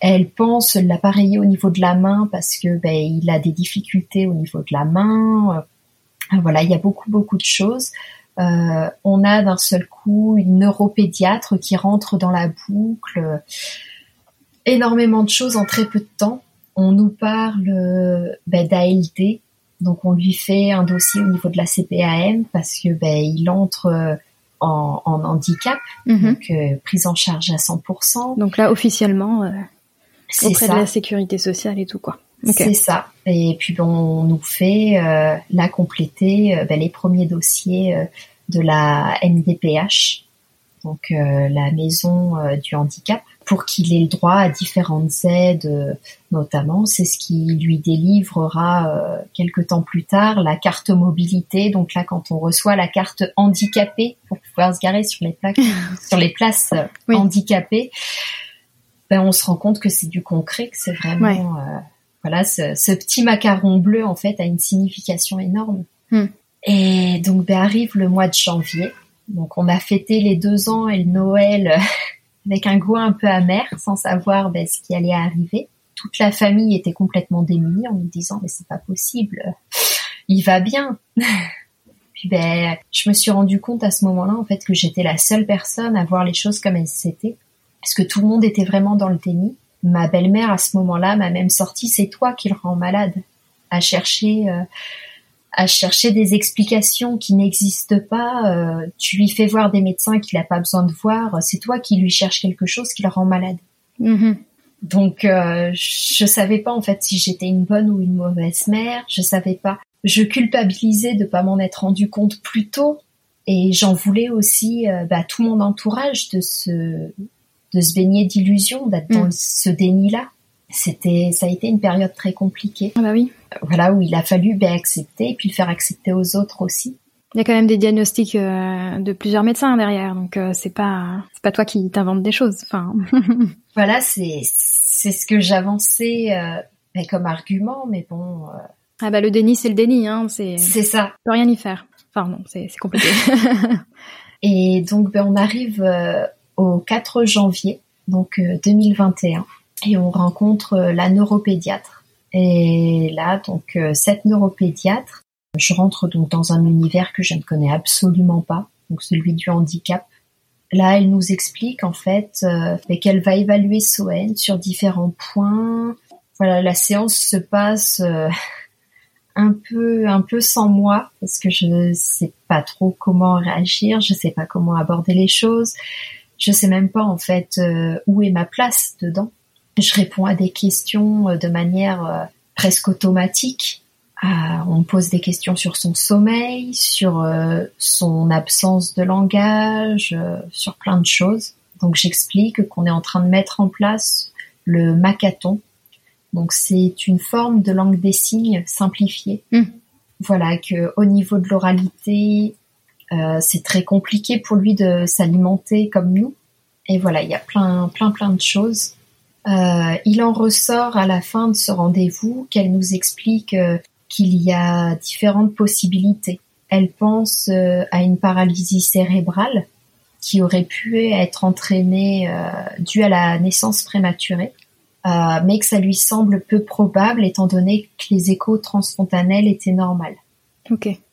elle pense l'appareiller au niveau de la main parce que ben, il a des difficultés au niveau de la main. Voilà, il y a beaucoup beaucoup de choses. Euh, on a d'un seul coup une neuropédiatre qui rentre dans la boucle. Énormément de choses en très peu de temps. On nous parle ben, d'ALD, donc on lui fait un dossier au niveau de la CPAM parce que ben, il entre euh, en, handicap, mhm. donc euh, prise en charge à 100%. Donc là officiellement auprès de la sécurité sociale et tout quoi. C'est ça. Et puis on nous fait euh, là compléter euh, ben, les premiers dossiers euh, de la MDPH, donc euh, la maison du handicap, pour qu'il ait le droit à différentes aides, notamment. C'est ce qui lui délivrera quelques temps plus tard la carte mobilité. Donc là, quand on reçoit la carte handicapée pour pouvoir se garer sur les plaques, sur les places handicapées, ben on se rend compte que c'est du concret, que c'est vraiment voilà, ce, petit macaron bleu en fait a une signification énorme. Hmm. Et donc ben, arrive le mois de janvier. Donc on a fêté les deux ans et le Noël avec un goût un peu amer, sans savoir ben, ce qui allait arriver. Toute la famille était complètement démunie en nous disant mais c'est pas possible, il va bien. Puis ben je me suis rendu compte à ce moment-là en fait que j'étais la seule personne à voir les choses comme elles étaient, parce que tout le monde était vraiment dans le déni. Ma belle-mère à ce moment-là m'a même sorti c'est toi qui le rend malade à chercher euh, à chercher des explications qui n'existent pas. Euh, tu lui fais voir des médecins qu'il n'a pas besoin de voir. C'est toi qui lui cherches quelque chose qui le rend malade. Mm-hmm. Donc euh, je savais pas en fait si j'étais une bonne ou une mauvaise mère. Je savais pas. Je culpabilisais de pas m'en être rendu compte plus tôt et j'en voulais aussi euh, bah, tout mon entourage de se de se baigner d'illusions, d'être dans mm. ce déni-là. C'était, ça a été une période très compliquée. Ah bah oui. Voilà où il a fallu ben, accepter et puis le faire accepter aux autres aussi. Il y a quand même des diagnostics euh, de plusieurs médecins derrière, donc euh, c'est pas c'est pas toi qui t'inventes des choses. Enfin. voilà, c'est c'est ce que j'avançais euh, ben, comme argument, mais bon. Ah bah le déni c'est le déni, hein. C'est. C'est ça. On peut rien y faire. Enfin non, c'est c'est compliqué. et donc ben, on arrive au 4 janvier, donc 2021, euh, et on rencontre euh, la neuropédiatre. Et là, donc euh, cette neuropédiatre, je rentre donc dans un univers que je ne connais absolument pas, donc celui du handicap. Là, elle nous explique en fait qu'elle va évaluer Soen sur différents points. Voilà, la séance se passe un peu un peu sans moi parce que je sais pas trop comment réagir, je sais pas comment aborder les choses. Je sais même pas en fait euh, où est ma place dedans. Je réponds à des questions euh, de manière euh, presque automatique. on me pose des questions sur son sommeil, sur son absence de langage, sur plein de choses. Donc j'explique qu'on est en train de mettre en place le macathon. Donc c'est une forme de langue des signes simplifiée. Hmm. Voilà que au niveau de l'oralité, euh, c'est très compliqué pour lui de s'alimenter comme nous. Et voilà, il y a plein, plein, plein de choses. Euh, il en ressort à la fin de ce rendez-vous qu'elle nous explique euh, qu'il y a différentes possibilités. Elle pense à une paralysie cérébrale qui aurait pu être entraînée due à la naissance prématurée, mais que ça lui semble peu probable étant donné que les échos transfontanels étaient normales.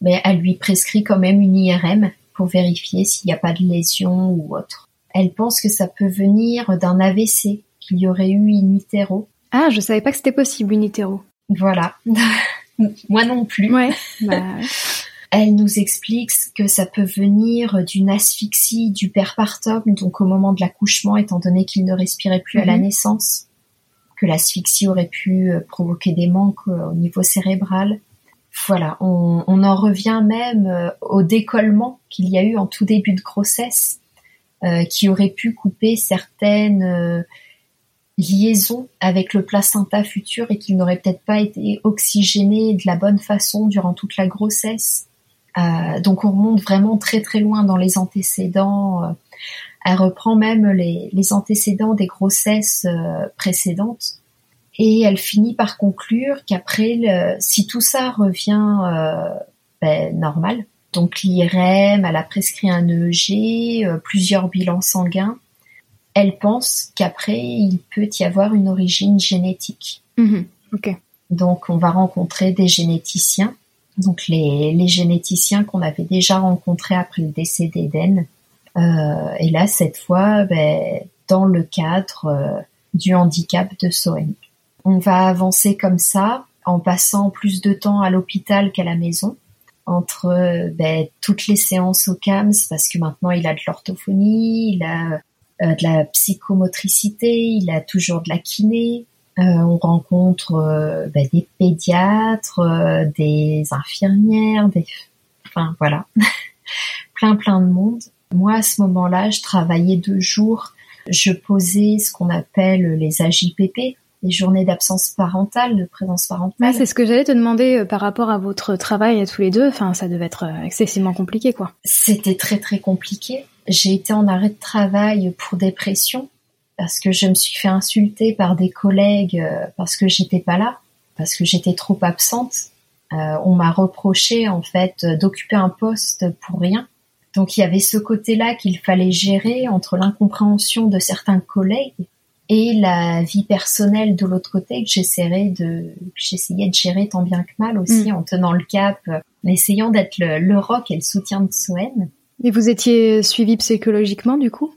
Mais elle lui prescrit quand même une IRM pour vérifier s'il n'y a pas de lésion ou autre. Elle pense que ça peut venir d'un AVC, qu'il y aurait eu une itéro. Ah, je savais pas que c'était possible une itéro. Voilà. Moi non plus. Ouais. Bah, Elle nous explique que ça peut venir d'une asphyxie du perpartum, donc au moment de l'accouchement, étant donné qu'il ne respirait plus à la mhm. naissance, que l'asphyxie aurait pu euh, provoquer des manques euh, au niveau cérébral voilà, on, en revient même euh, au décollement qu'il y a eu en tout début de grossesse, euh, qui aurait pu couper certaines euh, liaisons avec le placenta futur et qui n'aurait peut-être pas été oxygéné de la bonne façon durant toute la grossesse. donc on remonte vraiment très très loin dans les antécédents. elle reprend même les antécédents des grossesses précédentes et elle finit par conclure qu'après, si tout ça revient euh, ben, normal, Donc l'IRM, elle a prescrit un EEG, euh, plusieurs bilans sanguins. Elle pense qu'après, il peut y avoir une origine génétique. Mhm. Donc on va rencontrer des généticiens. Donc les, les généticiens qu'on avait déjà rencontrés après le décès d'Eden. Euh, et là, cette fois, ben, dans le cadre euh, du handicap de Soen. On va avancer comme ça en passant plus de temps à l'hôpital qu'à la maison entre euh, ben, toutes les séances au CAMS parce que maintenant il a de l'orthophonie, il a de la psychomotricité, il a toujours de la kiné. Euh, on rencontre ben, des pédiatres, des infirmières, des... enfin voilà, plein plein de monde. Moi à ce moment-là, je travaillais deux jours. Je posais ce qu'on appelle les AJPP, les journées d'absence parentale, de présence parentale. c'est ce que j'allais te demander euh, par rapport à votre travail à tous les deux. Enfin, ça devait être euh, excessivement compliqué, quoi. C'était très très compliqué. J'ai été en arrêt de travail pour dépression parce que je me suis fait insulter par des collègues euh, parce que j'étais pas là, parce que j'étais trop absente. on m'a reproché en fait d'occuper un poste pour rien. Donc il y avait ce côté-là qu'il fallait gérer entre l'incompréhension de certains collègues et la vie personnelle de l'autre côté que de j'essayais de gérer tant bien que mal aussi mm. en tenant le cap en essayant d'être le, le, rock et le soutien de Soen. Et vous étiez suivi psychologiquement du coup?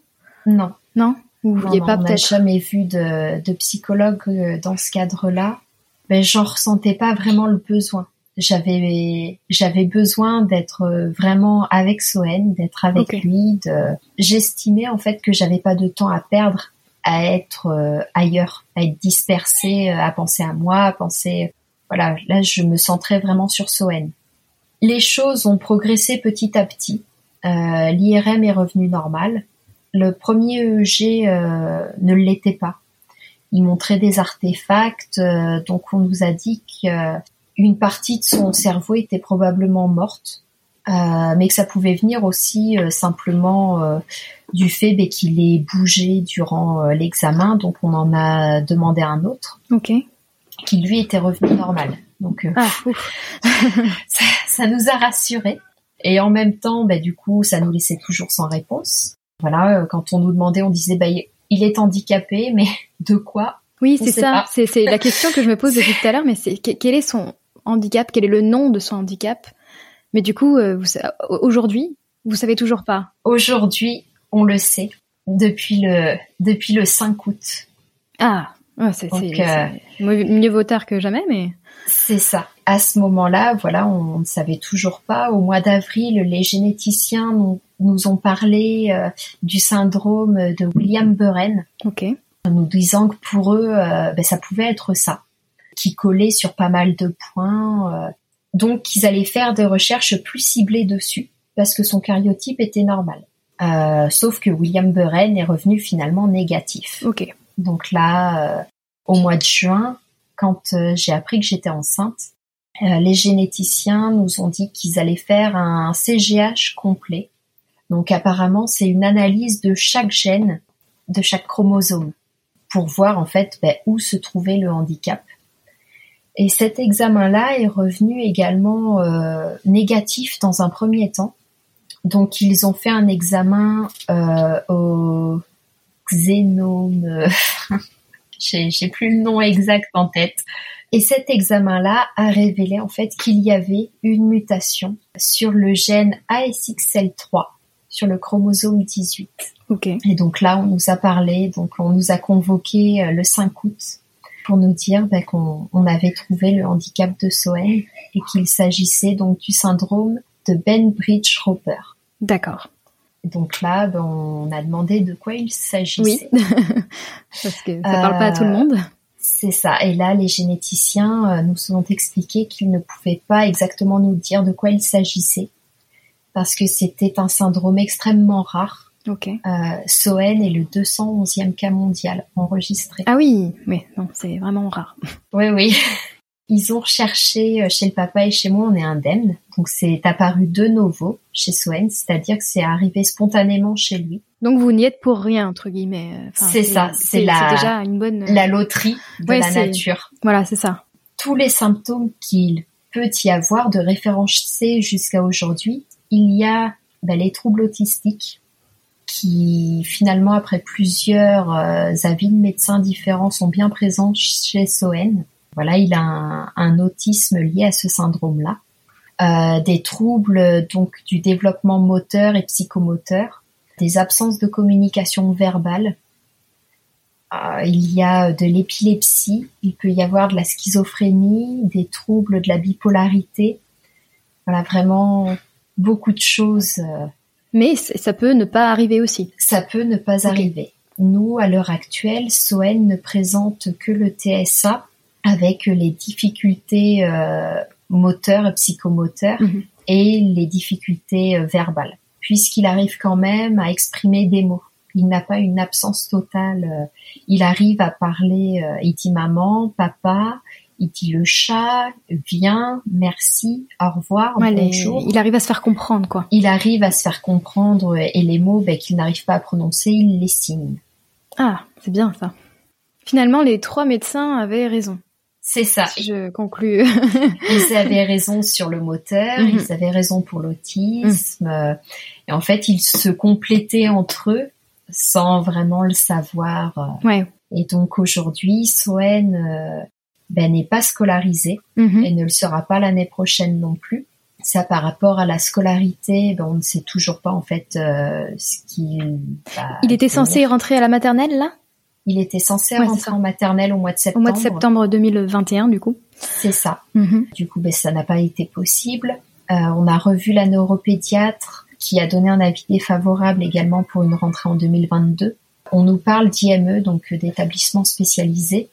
Non. Non? Vous vouliez pas peut-être jamais vu de, de psychologue euh, dans ce cadre-là. Mais j'en ressentais pas vraiment le besoin. J'avais j'avais besoin d'être vraiment avec Soen, d'être avec lui. De... J'estimais en fait que j'avais pas de temps à perdre à être euh, ailleurs, à être dispersée, euh, à penser à moi, à penser. Voilà, là, je me centrais vraiment sur Soen. Les choses ont progressé petit à petit. Euh, L'IRM est revenu normal. Le premier EEG ne l'était pas. Il montrait des artefacts, donc on nous a dit qu'une partie de son cerveau était probablement morte. Euh, mais que ça pouvait venir aussi euh, simplement euh, du fait ben, qu'il ait bougé durant l'examen, donc on en a demandé un autre, ok, qui lui était revenu normal. Donc ah, ça, ça, nous a rassurés. Et en même temps, ben, du coup, ça nous laissait toujours sans réponse. Voilà, quand on nous demandait, on disait, ben, il est handicapé, mais de quoi Oui, c'est ça. C'est la question que je me pose depuis tout à l'heure, mais c'est quel est son handicap? Quel est le nom de son handicap? Mais du coup, euh, aujourd'hui, vous savez toujours pas Aujourd'hui, on le sait depuis le depuis le 5 août. Ah, c'est euh, mieux vaut tard que jamais, mais c'est ça. À ce moment-là, voilà, on ne savait toujours pas. Au mois d'avril, les généticiens nous, nous ont parlé euh, du syndrome de William Burren. Ok. En nous disant que pour eux, ben, ça pouvait être ça, qui collait sur pas mal de points. Donc, ils allaient faire des recherches plus ciblées dessus parce que son cariotype était normal. Euh, sauf que William Burren est revenu finalement négatif. Ok. Donc là, euh, au mois de juin, quand euh, j'ai appris que j'étais enceinte, les généticiens nous ont dit qu'ils allaient faire un CGH complet. Donc apparemment, c'est une analyse de chaque gène, de chaque chromosome, pour voir en fait ben, où se trouvait le handicap. Et cet examen-là est revenu également euh, négatif dans un premier temps. Donc ils ont fait un examen euh, au xénome, j'ai plus le nom exact en tête. Et cet examen-là a révélé en fait qu'il y avait une mutation sur le gène ASXL3 sur le chromosome 18. Okay. Et donc là, on nous a parlé, donc on nous a convoqué euh, le 5 août pour nous dire bah, qu'on avait trouvé le handicap de Soen et qu'il s'agissait donc du syndrome de Ben Bridge Roper. D'accord. Donc là, ben, on a demandé de quoi il s'agissait. Oui, parce que ça parle pas à tout le monde. Euh, c'est ça. Et là, les généticiens euh, nous ont expliqué qu'ils ne pouvaient pas exactement nous dire de quoi il s'agissait parce que c'était un syndrome extrêmement rare Ok. Euh, Soen est le 211e cas mondial enregistré. Ah oui, non, c'est vraiment rare. Oui, oui. Ils ont recherché euh, chez le papa et chez moi, on est indemne. Donc c'est apparu de nouveau chez Soen, c'est-à-dire que c'est arrivé spontanément chez lui. Donc vous n'y êtes pour rien entre guillemets. c'est ça, c'est la déjà une bonne la loterie de la nature. Voilà, c'est ça. Tous les symptômes qu'il peut y avoir de référencés jusqu'à aujourd'hui il y a bah, les troubles autistiques qui finalement après plusieurs euh, avis de médecins différents sont bien présents chez Soen. Voilà, il a un, autisme lié à ce syndrome-là. Euh, des troubles donc du développement moteur et psychomoteur, des absences de communication verbale. Euh, il y a de l'épilepsie, il peut y avoir de la schizophrénie, des troubles de la bipolarité. Voilà, vraiment beaucoup de choses. Euh, Mais ça peut ne pas arriver aussi. Ça peut ne pas arriver. Nous, à l'heure actuelle, Soen ne présente que le TSA avec les difficultés euh, moteurs et psychomoteurs mhm. et les difficultés euh, verbales, puisqu'il arrive quand même à exprimer des mots. Il n'a pas une absence totale. il arrive à parler, il dit maman, papa, il dit le chat, viens, merci, au revoir, bonjour. il arrive à se faire comprendre, quoi. Il arrive à se faire comprendre et les mots ben, qu'il n'arrive pas à prononcer, il les signe. Ah, c'est bien ça. Finalement, les trois médecins avaient raison. C'est ça. Je conclus. ils avaient raison sur le moteur, mhm. ils avaient raison pour l'autisme. Et en fait, ils se complétaient entre eux sans vraiment le savoir. Ouais. Et donc aujourd'hui, Soen euh, ben, n'est pas scolarisé mhm. et ne le sera pas l'année prochaine non plus. Ça, par rapport à la scolarité, ben, on ne sait toujours pas en fait euh, ce qu'il. il était censé rentrer à la maternelle là? Il était censé rentrer en maternelle au mois de septembre. Au mois de septembre 2021, du coup. C'est ça. Mhm. Du coup, ben, ça n'a pas été possible. Euh, on a revu la neuropédiatre qui a donné un avis défavorable également pour une rentrée en 2022. On nous parle d'IME, donc d'établissements spécialisés.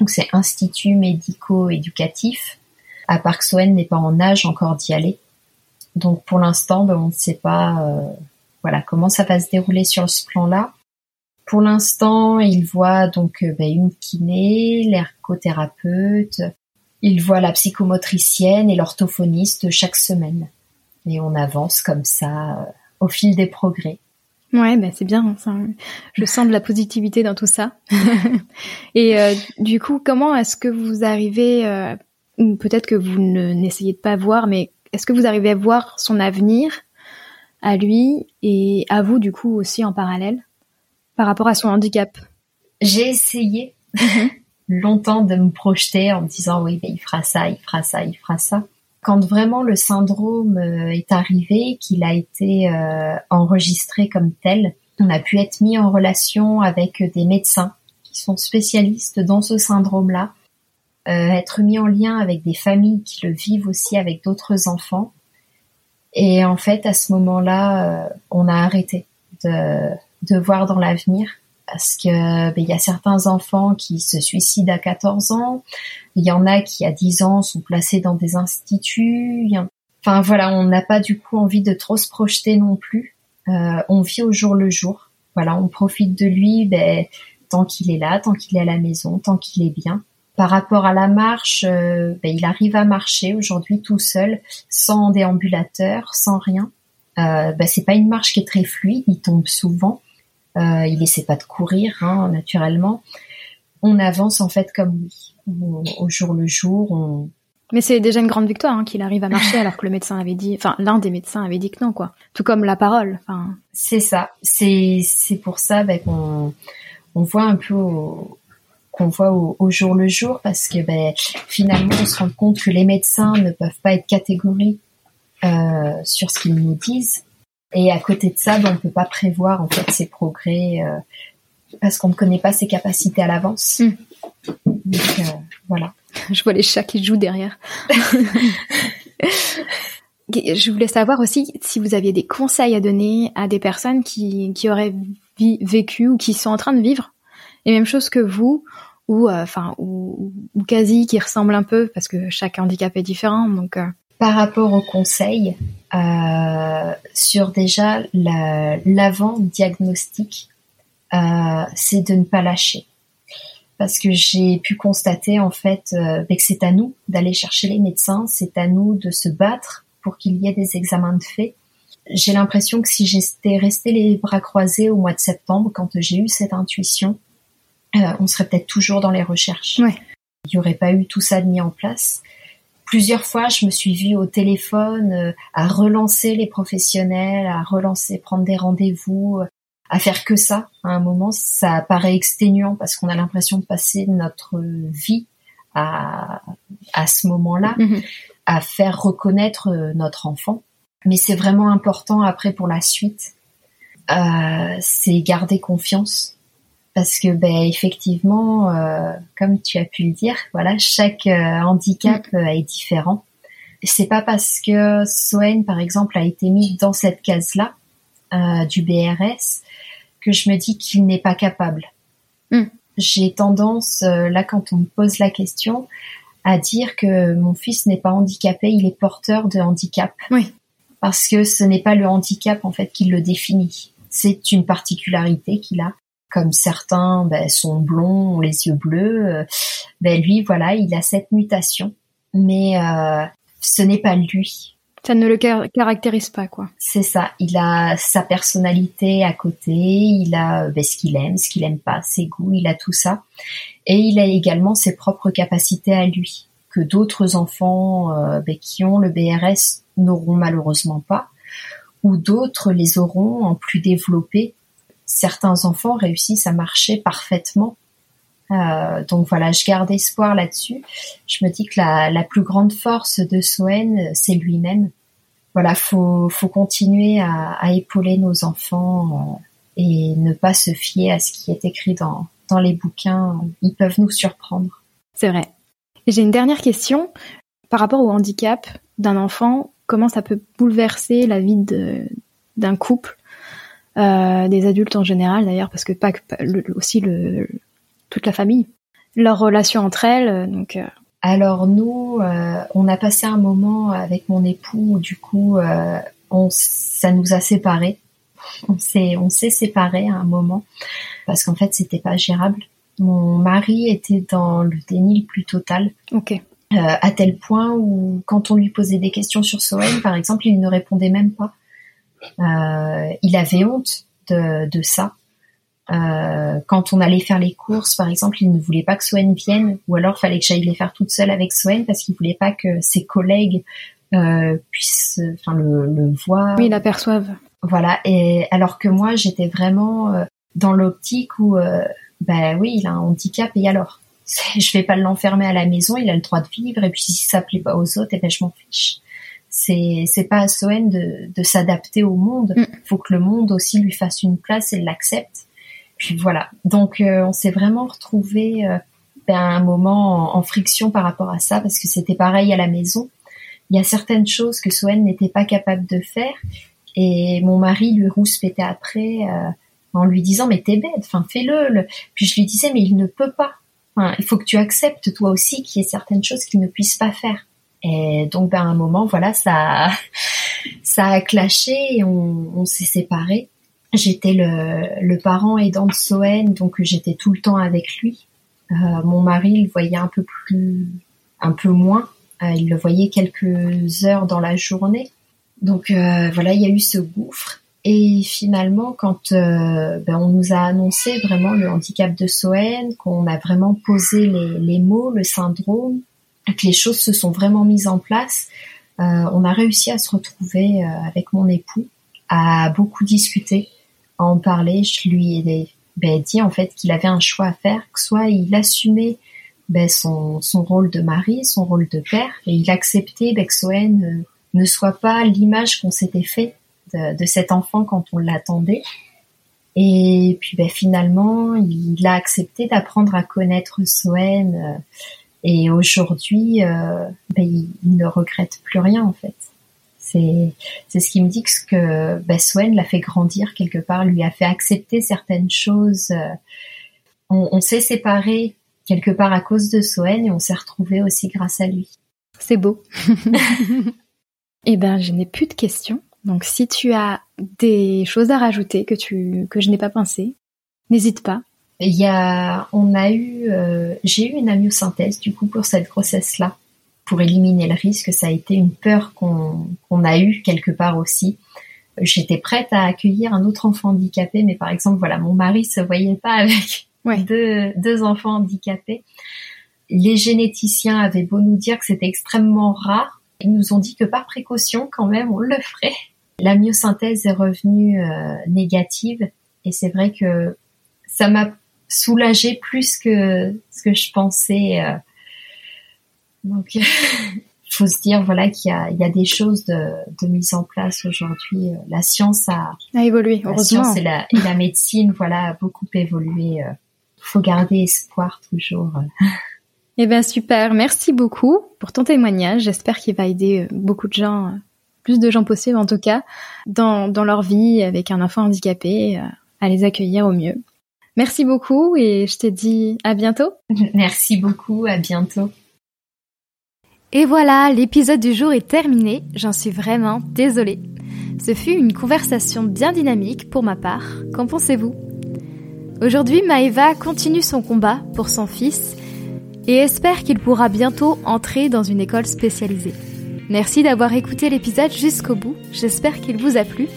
Donc c'est institut médico-éducatif. À Soen n'est pas en âge encore d'y aller. Donc pour l'instant, ben, on ne sait pas euh, voilà comment ça va se dérouler sur ce plan-là. Pour l'instant, il voit donc euh, ben, une kiné, l'ergothérapeute, il voit la psychomotricienne et l'orthophoniste chaque semaine. Et on avance comme ça euh, au fil des progrès. Ouais, ben c'est bien. Ça, je sens de la positivité dans tout ça. et euh, du coup, comment est-ce que vous arrivez, euh, ou peut-être que vous ne n'essayez de pas voir, mais est-ce que vous arrivez à voir son avenir à lui et à vous du coup aussi en parallèle par rapport à son handicap? J'ai essayé mhm. longtemps de me projeter en me disant oui, ben, il fera ça, il fera ça, il fera ça quand vraiment le syndrome euh, est arrivé, qu'il a été euh, enregistré comme tel, on a pu être mis en relation avec des médecins qui sont spécialistes dans ce syndrome-là, euh, être mis en lien avec des familles qui le vivent aussi avec d'autres enfants. Et en fait, à ce moment-là, on a arrêté de, de voir dans l'avenir parce que ben, il y a certains enfants qui se suicident à 14 ans, il y en a qui à 10 ans sont placés dans des instituts. Enfin voilà, on n'a pas du coup envie de trop se projeter non plus. Euh, on vit au jour le jour. Voilà, on profite de lui ben, tant qu'il est là, tant qu'il est à la maison, tant qu'il est bien. Par rapport à la marche, euh, ben, il arrive à marcher aujourd'hui tout seul, sans déambulateur, sans rien. Euh, ben, c'est pas une marche qui est très fluide, il tombe souvent. Euh, il essaie pas de courir, hein, naturellement. On avance en fait comme lui, au, jour le jour. Mais c'est déjà une grande victoire hein, qu'il arrive à marcher alors que le médecin avait dit, enfin l'un des médecins avait dit que non quoi. Tout comme la parole. Enfin. C'est ça. C'est c'est pour ça ben, qu'on on voit un peu qu'on voit au, jour le jour parce que ben, finalement on se rend compte que les médecins ne peuvent pas être catégoriques euh, sur ce qu'ils nous disent et à côté de ça, ben, on peut pas prévoir en fait ses progrès euh, parce qu'on ne connaît pas ses capacités à l'avance. Hmm. Donc euh, voilà. Je vois les chats qui jouent derrière. Je voulais savoir aussi si vous aviez des conseils à donner à des personnes qui, qui auraient vécu ou qui sont en train de vivre les mêmes choses que vous, ou euh, enfin ou, quasi qui ressemblent un peu parce que chaque handicap est différent. Donc par rapport aux conseils euh, sur déjà l'avant-diagnostic, euh, c'est de ne pas lâcher. Parce que j'ai pu constater en fait euh, que c'est à nous d'aller chercher les médecins, c'est à nous de se battre pour qu'il y ait des examens de fait. J'ai l'impression que si j'étais resté les bras croisés au mois de septembre, quand j'ai eu cette intuition, on serait peut-être toujours dans les recherches. Ouais. Il n'y aurait pas eu tout ça de mis en place plusieurs fois, je me suis vue au téléphone euh, à relancer les professionnels, à relancer, prendre des rendez-vous, euh, à faire que ça. À un moment, ça paraît exténuant parce qu'on a l'impression de passer notre vie à, à ce moment-là, mhm. à faire reconnaître euh, notre enfant. Mais c'est vraiment important après pour la suite. C'est garder confiance parce que ben effectivement, euh, comme tu as pu le dire, voilà, chaque euh, handicap mm. est différent. C'est pas parce que Soen, par exemple, a été mis dans cette case-là du BRS que je me dis qu'il n'est pas capable. Mm j'ai tendance, euh, là, quand on me pose la question, à dire que mon fils n'est pas handicapé, il est porteur de handicap. Oui. Parce que ce n'est pas le handicap, en fait, qui le définit. C'est une particularité qu'il a. Comme certains ben, sont blonds, ont les yeux bleus, euh, ben lui, voilà, il a cette mutation. Mais euh, ce n'est pas lui. Ça ne le caractérise pas, quoi. C'est ça. Il a sa personnalité à côté, il a ben, ce qu'il aime, ce qu'il aime pas, ses goûts, il a tout ça. Et il a également ses propres capacités à lui, que d'autres enfants euh, ben, qui ont le BRS n'auront malheureusement pas, ou d'autres les auront en plus développé. Certains enfants réussissent à marcher parfaitement euh, donc voilà, je garde espoir là-dessus. Je me dis que la, la plus grande force de Soen, c'est lui-même. Voilà, faut, faut continuer à, épauler nos enfants euh, et ne pas se fier à ce qui est écrit dans, dans les bouquins. Ils peuvent nous surprendre. C'est vrai. J'ai une dernière question par rapport au handicap d'un enfant. Comment ça peut bouleverser la vie d'un couple, euh, des adultes en général d'ailleurs, parce que pas, aussi le, toute la famille, leur relation entre elles. Euh, donc. Euh. Alors nous, euh, on a passé un moment avec mon époux du coup, on, ça nous a séparés. On s'est, on s'est séparés à un moment parce qu'en fait, c'était pas gérable. Mon mari était dans le déni le plus total. Ok. à tel point où quand on lui posait des questions sur Soen, par exemple, il ne répondait même pas. Il avait honte de, de ça. Euh, quand on allait faire les courses, par exemple, il ne voulait pas que Swen vienne, ou alors fallait que j'aille les faire toute seule avec Swen parce qu'il voulait pas que ses collègues euh, puissent, enfin, le, le voir. Oui, l'aperçoivent. Voilà. Et alors que moi, j'étais vraiment euh, dans l'optique où, euh, ben oui, il a un handicap et alors, je vais pas l'enfermer à la maison, il a le droit de vivre et puis si ça plaît pas aux autres, et eh ben je m'en fiche. C'est c'est pas à Soen de, de s'adapter au monde. Il mm. faut que le monde aussi lui fasse une place et l'accepte. Puis voilà. Donc euh, on s'est vraiment retrouvé euh, ben, un moment en, friction par rapport à ça parce que c'était pareil à la maison. Il y a certaines choses que Soen n'était pas capable de faire et mon mari lui rouspétait après euh, en lui disant mais t'es bête, enfin fais-le. Puis je lui disais mais il ne peut pas. Enfin, il faut que tu acceptes toi aussi qu'il y ait certaines choses qu'il ne puisse pas faire. Et donc ben, à un moment voilà ça ça a clashé et on, s'est séparés. J'étais le, parent aidant de Soen, donc j'étais tout le temps avec lui. Euh, mon mari le voyait un peu plus, un peu moins. Euh, il le voyait quelques heures dans la journée. Donc euh, voilà, il y a eu ce gouffre. Et finalement, quand ben, on nous a annoncé vraiment le handicap de Soen, qu'on a vraiment posé les, mots, le syndrome, que les choses se sont vraiment mises en place, on a réussi à se retrouver avec mon époux, à beaucoup discuter en parler, je lui ai ben, dit en fait qu'il avait un choix à faire, que soit il assumait ben, son, son rôle de mari, son rôle de père, et il acceptait ben, que Soen euh, ne soit pas l'image qu'on s'était fait de, de, cet enfant quand on l'attendait. Et puis ben, finalement, il a accepté d'apprendre à connaître Soen. Euh, et aujourd'hui, euh, ben, il, ne regrette plus rien en fait. C'est ce qui me dit que, ce que bah, l'a fait grandir quelque part, lui a fait accepter certaines choses. Euh, on, s'est séparés quelque part à cause de Soen et on s'est retrouvés aussi grâce à lui. C'est beau. eh ben, je n'ai plus de questions. Donc, si tu as des choses à rajouter que tu que je n'ai pas pensé, n'hésite pas. Il y a, on a eu, euh, j'ai eu une amyosynthèse du coup pour cette grossesse-là pour éliminer le risque. Ça a été une peur qu'on a eue quelque part aussi. J'étais prête à accueillir un autre enfant handicapé, mais par exemple, voilà, mon mari se voyait pas avec deux, deux enfants handicapés. les généticiens avaient beau nous dire que c'était extrêmement rare, ils nous ont dit que par précaution, quand même, on le ferait. La myosynthèse est revenue euh, négative et c'est vrai que ça m'a soulagée plus que ce que je pensais. Euh. Donc, faut se dire voilà qu'il y a, il y a des choses de, de mise en place aujourd'hui. La science a, a évolué. La science et la, et la médecine voilà a beaucoup évolué. Il faut garder espoir toujours. Eh bien super, merci beaucoup pour ton témoignage. J'espère qu'il va aider euh, beaucoup de gens, euh, plus de gens possible en tout cas, dans, dans leur vie avec un enfant handicapé, euh, à les accueillir au mieux. Merci beaucoup et je te dis à bientôt. Merci beaucoup, à bientôt. Et voilà, l'épisode du jour est terminé. J'en suis vraiment désolée. Ce fut une conversation bien dynamique pour ma part. Qu'en pensez-vous? Aujourd'hui, Maëva continue son combat pour son fils et espère qu'il pourra bientôt entrer dans une école spécialisée. Merci d'avoir écouté l'épisode jusqu'au bout, j'espère qu'il vous a plu.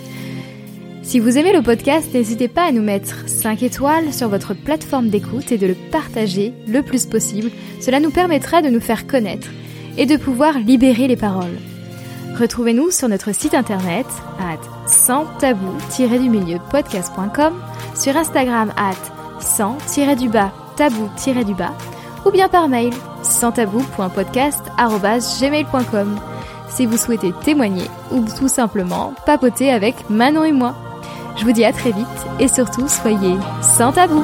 Si vous aimez le podcast, n'hésitez pas à nous mettre 5 étoiles sur votre plateforme d'écoute et de le partager le plus possible, cela nous permettra de nous faire connaître et de pouvoir libérer les paroles. Retrouvez-nous sur notre site internet at sans tabou-du-milieu podcast.com, sur Instagram at sans-du-bas tabou-du-bas ou bien par mail santabou.podcast.gmail.com si vous souhaitez témoigner ou tout simplement papoter avec Manon et moi. Je vous dis à très vite et surtout soyez sans tabou.